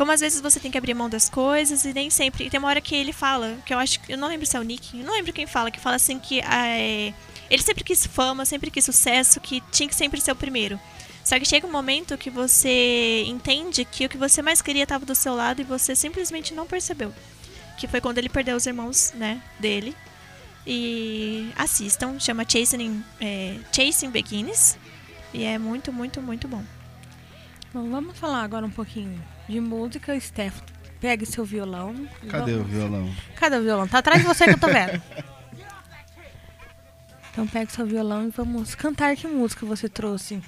Como às vezes você tem que abrir mão das coisas e nem sempre. E tem uma hora que ele fala, que eu acho que. Eu não lembro se é o Nick, não lembro quem fala, que fala assim que é, ele sempre quis fama, sempre quis sucesso, que tinha que sempre ser o primeiro. Só que chega um momento que você entende que o que você mais queria estava do seu lado e você simplesmente não percebeu. Que foi quando ele perdeu os irmãos, né, dele. E assistam, chama Chasing, é, Chasing Beginnings. E é muito, muito, muito bom. Bom, vamos falar agora um pouquinho de música. Steph, pegue seu violão. Cadê o vamos- violão? Cadê o violão? Tá atrás de você que eu tô vendo. Então pegue seu violão e vamos cantar que música você trouxe.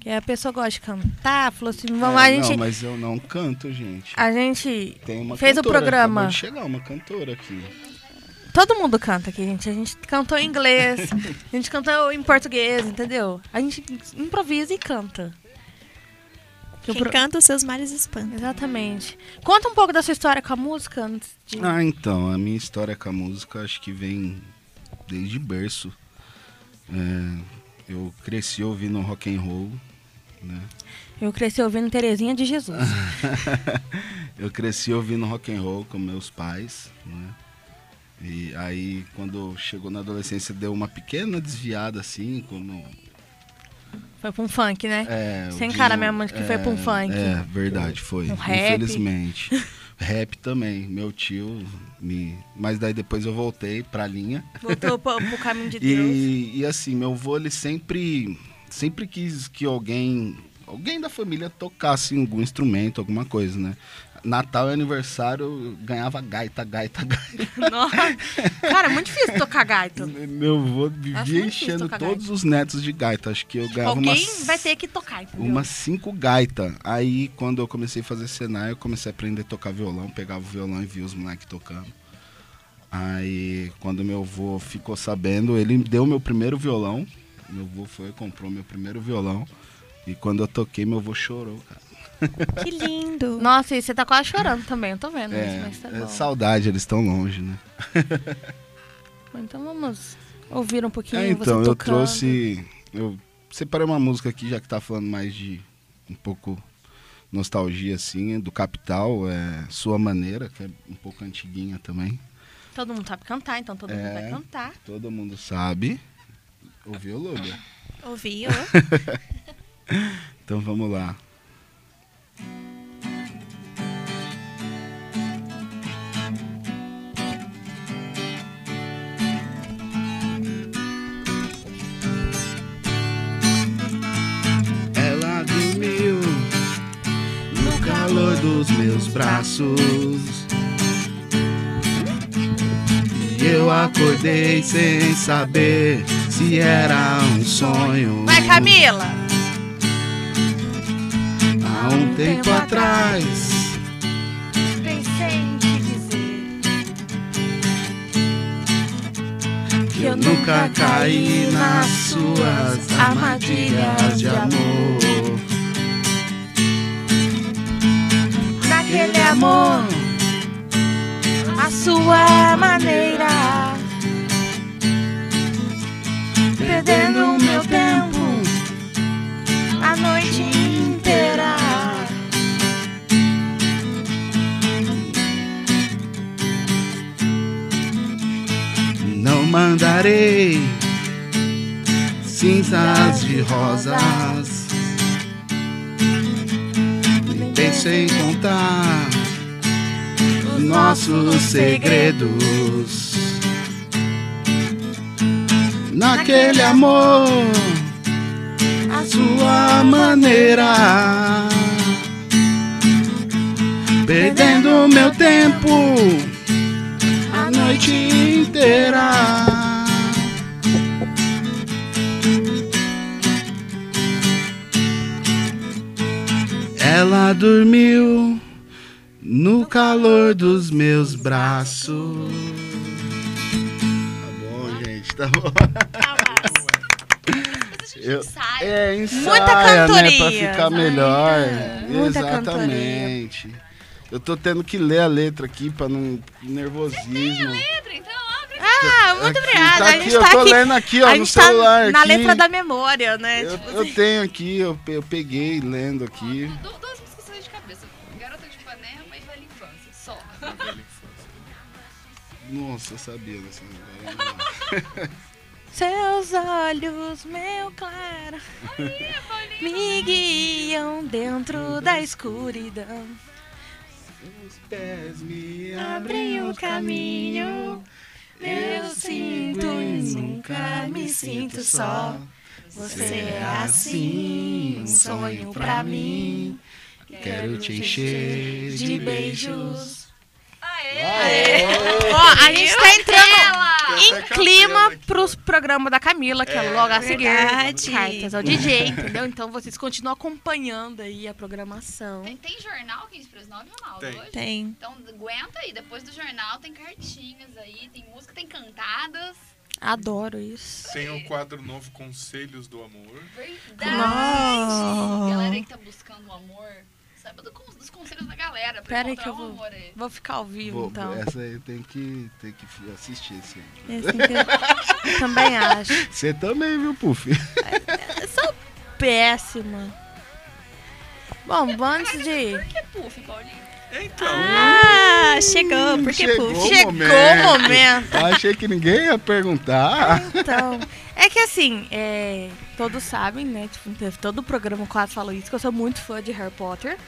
Que a pessoa gosta de cantar, falou assim, vamos, É, a gente. Não, mas eu não canto, gente. A gente fez o programa. acabou chegar uma cantora aqui. Todo mundo canta aqui, gente. A gente cantou em inglês, a gente cantou em português, entendeu? A gente improvisa e canta. Quem pro- canta os seus males espanta. Exatamente. Conta um pouco da sua história com a música antes de. Ah, então, a minha história com a música acho que vem desde berço. É, eu cresci ouvindo rock and roll, né? Eu cresci ouvindo Terezinha de Jesus. eu cresci ouvindo rock and roll com meus pais, né? E aí quando chegou na adolescência deu uma pequena desviada assim, como Foi pra um funk, né? é, o encara de- mesmo que foi pra um é, funk. É, verdade, foi. Um rap. Infelizmente. rap também, meu tio me, mas daí depois eu voltei pra linha. Voltou pro, pro caminho de Deus. E, e assim, meu avô, ele sempre, sempre quis que alguém, alguém da família tocasse algum instrumento, alguma coisa, né? Natal e aniversário, eu ganhava gaita, gaita, gaita. Nossa. Cara, é muito difícil tocar gaita. Meu avô vivia enchendo todos os netos de gaita. Acho que eu ganhava Alguém umas, vai ter que tocar, entendeu? umas cinco gaitas. Aí, quando eu comecei a fazer Senai, eu comecei a aprender a tocar violão. Pegava o violão e via os moleques tocando. Aí, quando meu avô ficou sabendo, ele deu meu primeiro violão. Meu avô foi, comprou meu primeiro violão. E quando eu toquei, meu avô chorou, cara. Que lindo. Nossa, e você tá quase chorando também, eu tô vendo É, isso, mas tá é bom. saudade, eles estão longe, né? Então vamos ouvir um pouquinho É, você então, eu trouxe. Eu separei uma música aqui, já que tá falando mais de um pouco nostalgia, assim, do Capital, é Sua Maneira, que é um pouco antiguinha também. Todo mundo sabe cantar, então todo mundo É. vai cantar. Todo mundo sabe. Ouviu, Lúbia? Ouviu? Então vamos lá. Meus braços. E eu acordei sem saber se era um sonho. Vai, Camila! Há um tempo atrás. Pensei em te dizer que eu nunca caí nas suas armadilhas de amor. Naquele amor, a sua maneira. Perdendo meu tempo a noite inteira. Não mandarei cinzas de rosas. Nem pensei em contar os nossos segredos. Naquele amor, a sua maneira. Perdendo meu tempo a noite inteira. Ela dormiu no calor dos meus braços. Tá bom, gente, tá bom. Eu- é, ensaia, Muita né, pra cantoria. ficar melhor. Muita Exatamente. Eu tô tendo que ler a letra aqui pra não nervosismo. Ah, muito Aqui, obrigada. tá a aqui, gente eu tá tô aqui. lendo aqui, ó, a no tá celular na aqui. letra da memória, né? Eu, Tipo eu assim. tenho aqui, eu, pe- eu peguei lendo aqui. Du- Duas Nossa, eu sabia dessa agora. Seus olhos, meu claro, me guiam dentro da escuridão. Os pés me Abrem o caminho, eu sinto e nunca me sinto só. Você é assim, um sonho pra mim. Quero te encher de beijos. Aê! Ó, a gente tá entrando em até clima pros programas da Camila, que é, É, logo a seguir. verdade. Cartas ao DJ, entendeu? Então vocês continuam acompanhando aí a programação. Tem, tem jornal 15 para as 9, Ronaldo, Tem. hoje? Tem. Então aguenta aí, depois do jornal tem cartinhas aí, tem música, tem cantadas. Adoro isso. Tem o quadro novo Conselhos do Amor. Verdade! Nossa. Galera aí que tá buscando o amor, saiba do dos conselhos da galera pra Pera aí que eu vou- aí. Vou ficar ao vivo, Vou- então. Essa aí tem que, tem que assistir. Esse aí. Esse que- Também acho. Você também, viu, Puff? Eu sou péssima. Bom, antes de. Por que puff, Paulinho? Então, Ah, chegou. Por que Chegou. puff? Chegou momento. o momento. Achei que ninguém ia perguntar. Então, é que assim, é, todos sabem, né? Tipo, todo o programa quase falou isso, que eu sou muito fã de Harry Potter.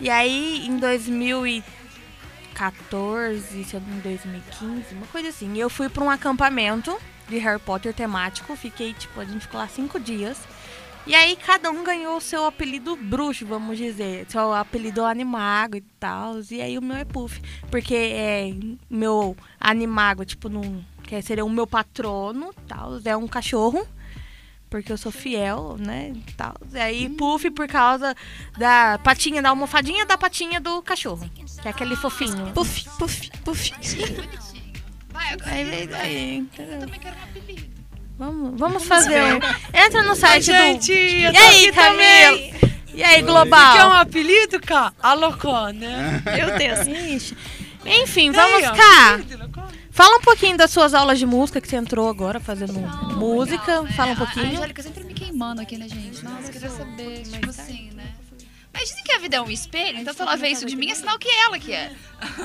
E aí, em 2014, se eu não me engano, 2015, uma coisa assim, eu fui pra um acampamento de Harry Potter temático. Fiquei, tipo, a gente ficou lá cinco dias. E aí, cada um ganhou o seu apelido bruxo, vamos dizer. Seu apelido animago e tal. E aí, o meu é Puff. Porque é meu animago, tipo, num, que seria o meu patrono, tal. É um cachorro. Porque eu sou fiel, né? e Tal. E aí, Puff por causa da patinha, da almofadinha da patinha do cachorro. Que é aquele fofinho. Puff, puff, puff. Bonitinho. Vai, agora. Aí, aí, aí, Eu também quero um apelido. Vamos, vamos fazer. Entra no site do. eu E aí, Camila? E aí, Global? Quer um apelido, cá? Alocó, né? Meu Deus. Ixi. Enfim, vamos cá. Fala um pouquinho das suas aulas de música que você entrou agora fazendo música. Legal, né? Fala um A- A pouquinho. Angélica sempre me queimando aqui, né, gente? Nossa, queria saber, tipo assim, né? Mas dizem que a vida é um espelho, então se ela vê isso de mim, é sinal que é ela que é.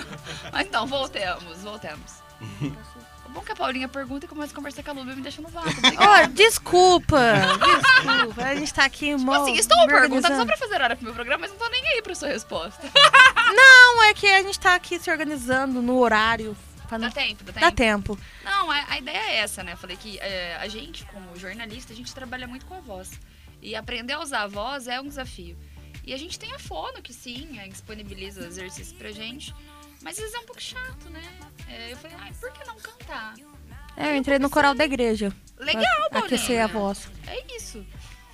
Mas então, voltemos, voltemos. O bom é que a Paulinha pergunta e começa a conversar com a Lu e me deixa no vácuo. Ó, desculpa. Desculpa. A gente tá aqui Tipo assim, estou perguntando só pra fazer hora pro meu programa, mas não tô nem aí pra sua resposta. Não, é que a gente tá aqui se organizando no horário. Pra não- Dá tempo, dá tempo. Dá tempo. Não, a, a ideia é essa, né? Eu falei que é, a gente, como jornalista, a gente trabalha muito com a voz. E aprender a usar a voz é um desafio. E a gente tem a fono, que sim, é, disponibiliza exercícios pra gente. Mas às vezes é um pouco chato, né? É, eu falei, ai, por que não cantar? É, eu entrei no coral da igreja. Legal, pra. Aquecer a voz. É isso.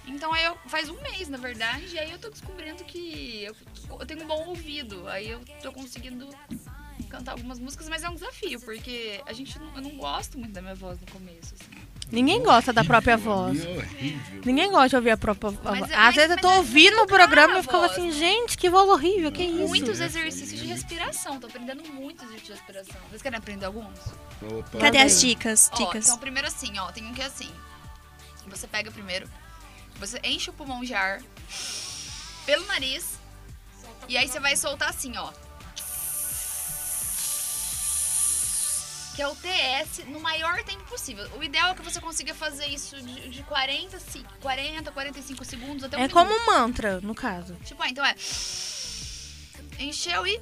Então aí eu, faz um mês, na verdade, e aí eu tô descobrindo que eu, eu tenho um bom ouvido. Aí eu tô conseguindo cantar algumas músicas, mas é um desafio, porque a gente não, eu não gosto muito da minha voz no começo, assim. Ninguém gosta da própria voz. É. Ninguém gosta de ouvir a própria voz. Mas Às mas- vezes eu tô ouvindo o programa e eu ficava assim, voz. gente, que voz horrível, que isso? Muitos exercícios de respiração. Tô aprendendo muitos exercícios de respiração. Vocês querem aprender alguns? Opa. Cadê as dicas? Ó, Dicas. então, primeiro assim, ó. Tem um que é assim. Você pega primeiro, você enche o pulmão de ar pelo nariz. E aí você vai soltar assim, ó. Que é o TS no maior tempo possível. O ideal é que você consiga fazer isso de, de 40, ci- 40, 45 segundos até um É minuto. como um mantra, no caso. Tipo, ah, então é. Encheu e.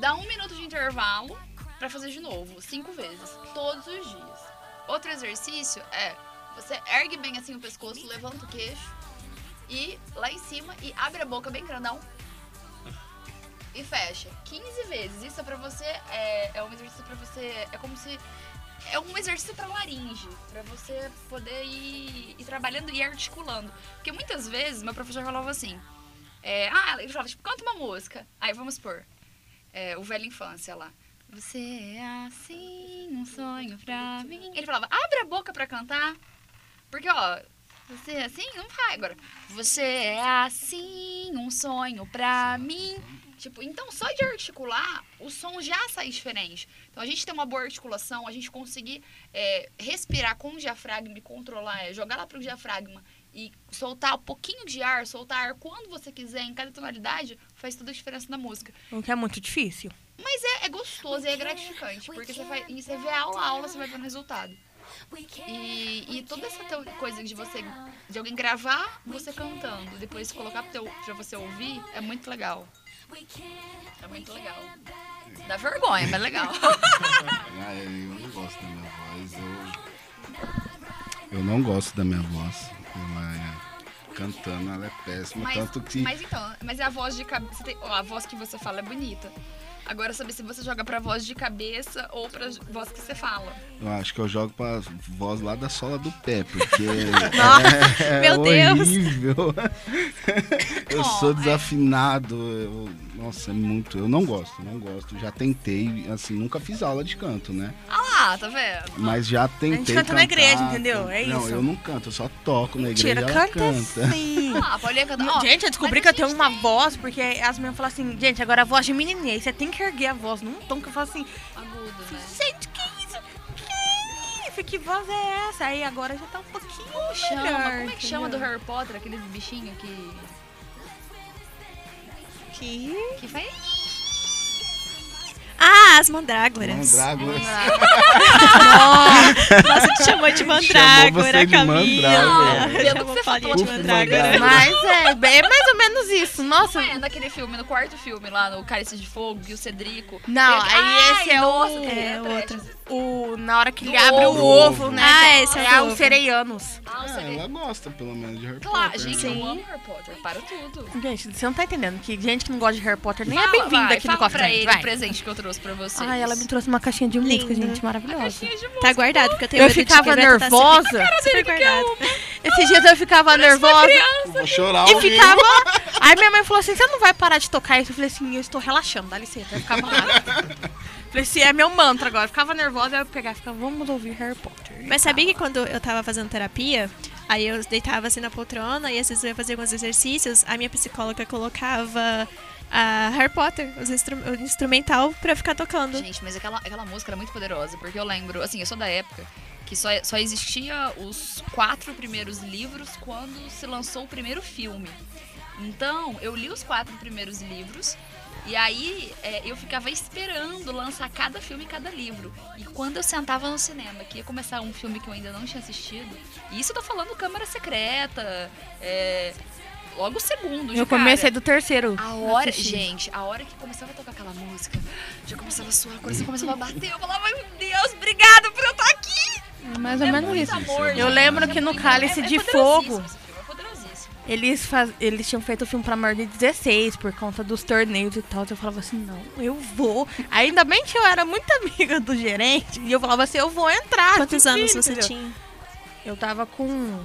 Dá um minuto de intervalo pra fazer de novo, cinco vezes, todos os dias. Outro exercício é você ergue bem assim o pescoço, levanta o queixo e lá em cima e abre a boca bem grandão e fecha 15 vezes. Isso é pra você é, é um exercício pra você é como se é um exercício pra laringe, pra você poder ir, ir trabalhando e articulando. Porque muitas vezes meu professor falava assim: é, ah, ele falava, tipo, canta uma música. Aí vamos supor, é, o Velha Infância lá. Você é assim, um sonho pra mim. Ele falava, abre a boca pra cantar. Porque, ó, você é assim, não vai agora. Você é assim, um sonho pra mim. Tipo, então só de articular, o som já sai diferente. Então a gente tem uma boa articulação, a gente conseguir é, respirar com o diafragma e controlar, é, jogar lá pro diafragma e soltar um pouquinho de ar, soltar ar quando você quiser, em cada tonalidade, faz toda a diferença na música. O que é muito difícil. Mas é, é gostoso e é gratificante, porque você, vai, e você vê aula a aula, você vai vendo resultado. E, e toda essa coisa de você de alguém gravar você cantando, depois colocar pra, teu, pra você ouvir, é muito legal. É muito legal. Dá vergonha, mas é legal. Ah, eu não gosto da minha voz. Eu Eu não gosto da minha voz. Ela é, cantando, ela é péssima. Mas, tanto que. mas então, mas é a voz de cabeça. A voz que você fala é bonita. Agora saber se você joga pra voz de cabeça ou pra voz que você fala. Eu acho que eu jogo pra voz lá da sola do pé, porque Nossa, é, meu Deus. horrível. eu sou é. desafinado. eu- nossa, é muito. Eu não gosto, não gosto. Já tentei, assim, nunca fiz aula de canto, né? Ah lá, tá vendo? Mas já tentei. canta na cantar, igreja, entendeu? É não, isso. eu não canto, eu só toco na Mentira, igreja. ela canta canta. sim. Ah, a Paulinha canta. Gente, eu descobri que a eu tenho gente uma voz, porque as meninas falam assim, gente, agora a voz de menininha, você tem que erguer a voz num tom que eu falo assim, Agudo, né? gente, que isso? Que? Que voz é essa? Aí agora já tá um pouquinho Como chama? melhor, Como é que chama do? Harry Potter, aqueles bichinhos que. Que... que faz. Ah, as mandrágoras. Mandrágora. Nossa, te chamou de Chamou mandrágora, você de Camila. mandrágora. Que Chamou Paulinha falou, de mandrágora. Mas é, bem- é mais ou menos isso. Nossa, Não é naquele filme, no quarto filme lá, no Cálice de Fogo, e o Cedrico. Não, Ele- aí Ai, esse é nossa, o- que É, letra, o outro. O, na hora que ele Do abre o ovo. ovo, né? Ah, esse é o é os ovo. sereianos. Ah, o É, ela gosta, pelo menos, de Harry Claro, Potter. gente, né? eu amo Harry Potter. Para tudo. Gente, você não tá entendendo que gente que não gosta de Harry Potter nem é Fala, bem-vinda vai, aqui no fala Coffee pra ele vai. o presente que eu trouxe pra vocês. Ai, ela me trouxe uma caixinha de música, gente, maravilhosa. Tá guardado, porque eu tenho Eu medo de ficava tentar nervosa. Super, super guardado. Esses dias eu ficava nervosa Vou chorar e ficava. Aí minha mãe falou assim: você não vai parar de tocar isso? Eu falei assim: eu estou relaxando, dá licença. Eu ficava lá. Falei assim: é meu mantra agora. Eu ficava nervosa, eu pegava e ficava, vamos ouvir Harry Potter. Mas sabia que quando eu tava fazendo terapia, aí eu deitava assim na poltrona e às vezes eu ia fazer alguns exercícios, a minha psicóloga colocava a Harry Potter, os instru o instrumental, pra ficar tocando. Gente, mas aquela, aquela música era muito poderosa, porque eu lembro, assim, eu sou da época que só, só existia os quatro primeiros livros quando se lançou o primeiro filme. Então, eu li os quatro primeiros livros e aí é, eu ficava esperando lançar cada filme e cada livro. E quando eu sentava no cinema, que ia começar um filme que eu ainda não tinha assistido, e isso eu tô falando Câmara Secreta, é, logo o segundo. Eu cara. comecei do terceiro. A hora, gente, a hora que começava a tocar aquela música, já começava a suar, o coração começava a bater. Eu falava, meu Deus, obrigada por eu estar aqui. É mais ou É menos muito isso. amor, Eu gente, lembro é que no Cálice é- é de Fogo, eles, faz... eles tinham feito o filme pra maior de 16 por conta dos torneios e tal. Eu falava assim, não, eu vou. Ainda bem que eu era muito amiga do gerente e eu falava assim, eu vou entrar. Quantos anos você entendeu? tinha? Eu tava com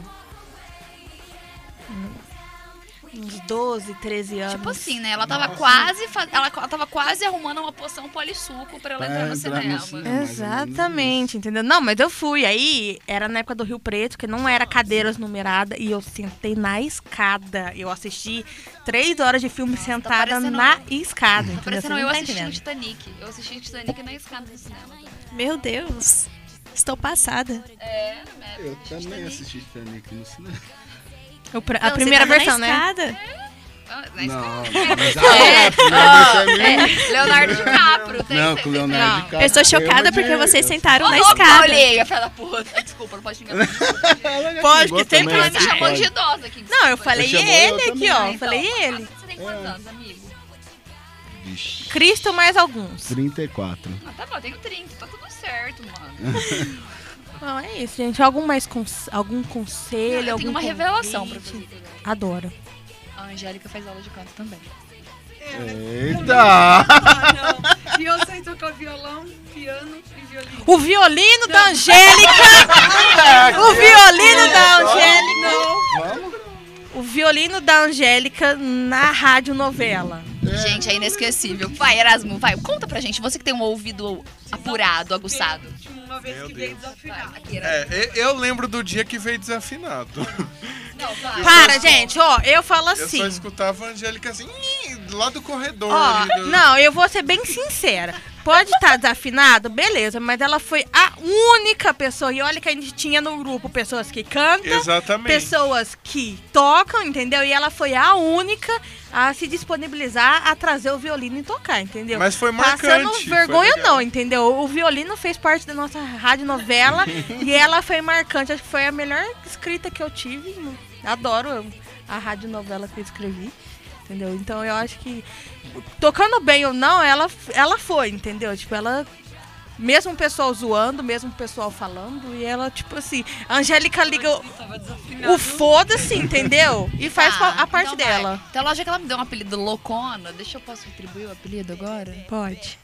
uns 12, 13 anos. Tipo assim, né? Ela tava quase fa- ela, ela tava quase arrumando uma poção polissuco pra ela Pra entrar no entrar no cinema. cinema. mais ou menos Exatamente, entendeu? Não, mas eu fui. Aí era na época do Rio Preto, que não era cadeiras numeradas, e eu sentei na escada. Eu assisti três horas de filme sentada parecendo- na escada. Tá parecendo eu tá assistindo entendendo. Titanic. Eu assisti Titanic na escada do cinema. Meu Deus, estou passada. É, né? Eu também assisti Titanic no cinema. O pr- a Não, primeira você tava versão, na né? escada. Na Não, escada. mas a É. versão é minha. É, Leonardo DiCaprio. Tem, Não, com Leonardo Não. DiCaprio. Eu estou chocada porque vocês eu- sentaram Ô, na louco, escada. olhei, a filha da puta. Ah, Desculpa, não pode xingar. Pode, que sempre Ela me chamou de idosa aqui. Não, eu desculpa. falei chamou ele eu aqui, também. ó. Eu falei então. ele. Você tem quantos anos, amigo? Vixe, Cristo mais alguns. 34. Ah, tá bom, eu tenho 30, tá tudo certo, mano. Não, é isso, gente. Algum mais algum conselho, eu algum tenho uma revelação pra convite? fazer. Adoro. A Angélica faz aula de canto também. Eita! E eu sei tocar violão, piano e violino. O violino da Angélica! o violino da Angélica! O violino da Angélica na radionovela. Gente, é inesquecível. Vai, Erasmo, vai. Conta pra gente. Você que tem um ouvido apurado, aguçado. Uma vez Meu que veio Deus. Aqui, Erasmo. É, eu lembro do dia que veio desafinado. Não, vai. Para, gente, ó, eu falo Eu assim. só escutava a Angélica assim, lá do corredor. Ó, do- não, eu vou ser bem sincera. Pode estar desafinado, beleza, mas ela foi única pessoa. E olha que a gente tinha no grupo pessoas que cantam, Exatamente. pessoas que tocam, entendeu? E ela foi a única a se disponibilizar a trazer o violino e tocar, entendeu? Mas foi Passando marcante. vergonha foi legal. não, entendeu? O violino fez parte da nossa radionovela e ela foi marcante. Acho que foi a melhor escrita que eu tive. Adoro a radionovela que eu escrevi, entendeu? Então eu acho que tocando bem ou não, ela, ela foi, entendeu? Tipo, ela Mesmo o pessoal zoando, mesmo o pessoal falando, e ela, tipo assim, a Angélica liga o, o foda-se, entendeu? E faz Ah, a parte então vai. dela. Então, lógico que ela me deu um apelido loucona. Deixa eu posso retribuir o apelido agora? Pode.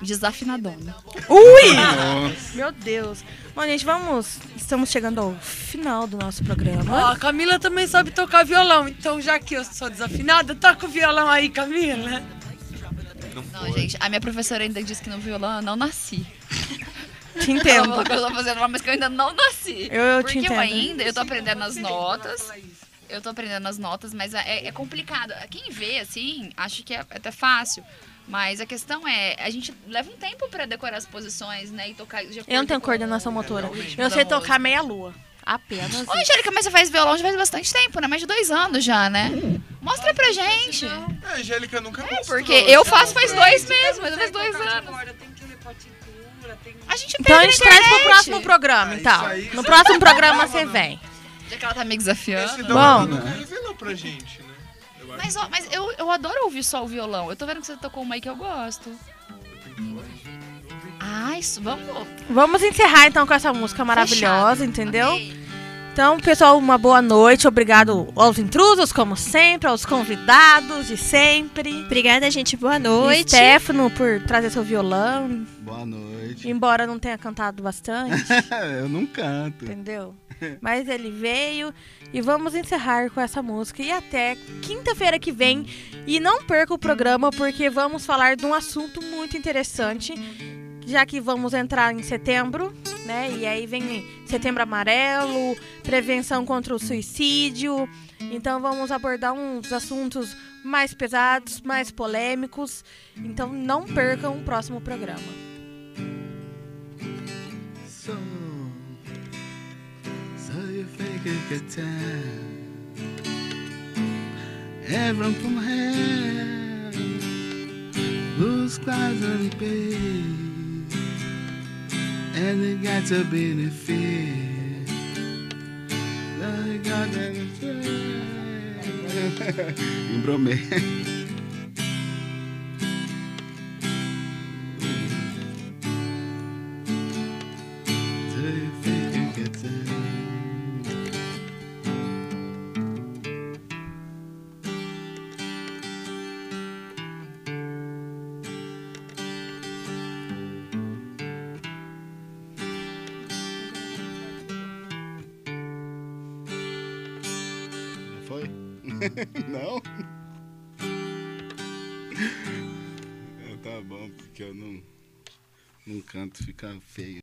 Desafinadona. Ui! Nossa. Meu Deus. Bom, gente, vamos. Estamos chegando ao final do nosso programa. Ó, a Camila também sabe tocar violão, então já que eu sou desafinada, toca o violão aí, Camila. Não, gente, a minha professora ainda disse que no violão eu não nasci. Te Ela entendo. que eu tô fazendo uma música que eu ainda não nasci. Eu- eu te Porque eu entendo. ainda, eu tô aprendendo as notas. Eu tô aprendendo as notas, mas é, é complicado. Quem vê, assim, acha que é até fácil. Mas a questão é, a gente leva um tempo pra decorar as posições, né? E tocar de Eu não tenho coordenação motora. Eu sei tocar meia-lua. Apenas. Ô, Angélica, mas você faz violão já faz bastante tempo, né? Mais de dois anos já, né? Mostra pra gente. A Angélica nunca mostrou. Porque eu faço faz dois meses, mas faz dois anos. A gente Então pega a na gente traz pro internet. próximo programa, Ah, então. isso aí- No isso próximo programa você não. vem. Já que ela tá me desafiando. Esse Bom. Bom, nunca revelou pra gente, né? Eu acho Mas, ó, mas eu, eu adoro ouvir só o violão. Eu tô vendo que você tocou uma aí que eu gosto. Ah, isso, vamos. Vamos encerrar então com essa música maravilhosa, Fechado. entendeu? Amei. Então, pessoal, uma boa noite. Obrigado aos intrusos, como sempre, aos convidados de sempre. Obrigada, gente. Boa E noite. Stefano por trazer seu violão. Boa noite. Embora não tenha cantado bastante, eu não canto. entendeu? Mas ele veio e vamos encerrar com essa música. E até quinta-feira que vem. E não perca o programa, porque vamos falar de um assunto muito interessante. Já que vamos entrar em setembro, né? E aí vem setembro amarelo, prevenção contra o suicídio. Então vamos abordar uns assuntos mais pesados, mais polêmicos. Então não percam o próximo programa. So, so you from hell, blue skies and bay, and it got to be the fear. Fica feio.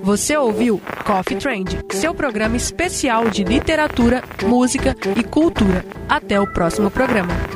Você ouviu Coffee Trend, seu programa especial de literatura, música e cultura. Até o próximo programa.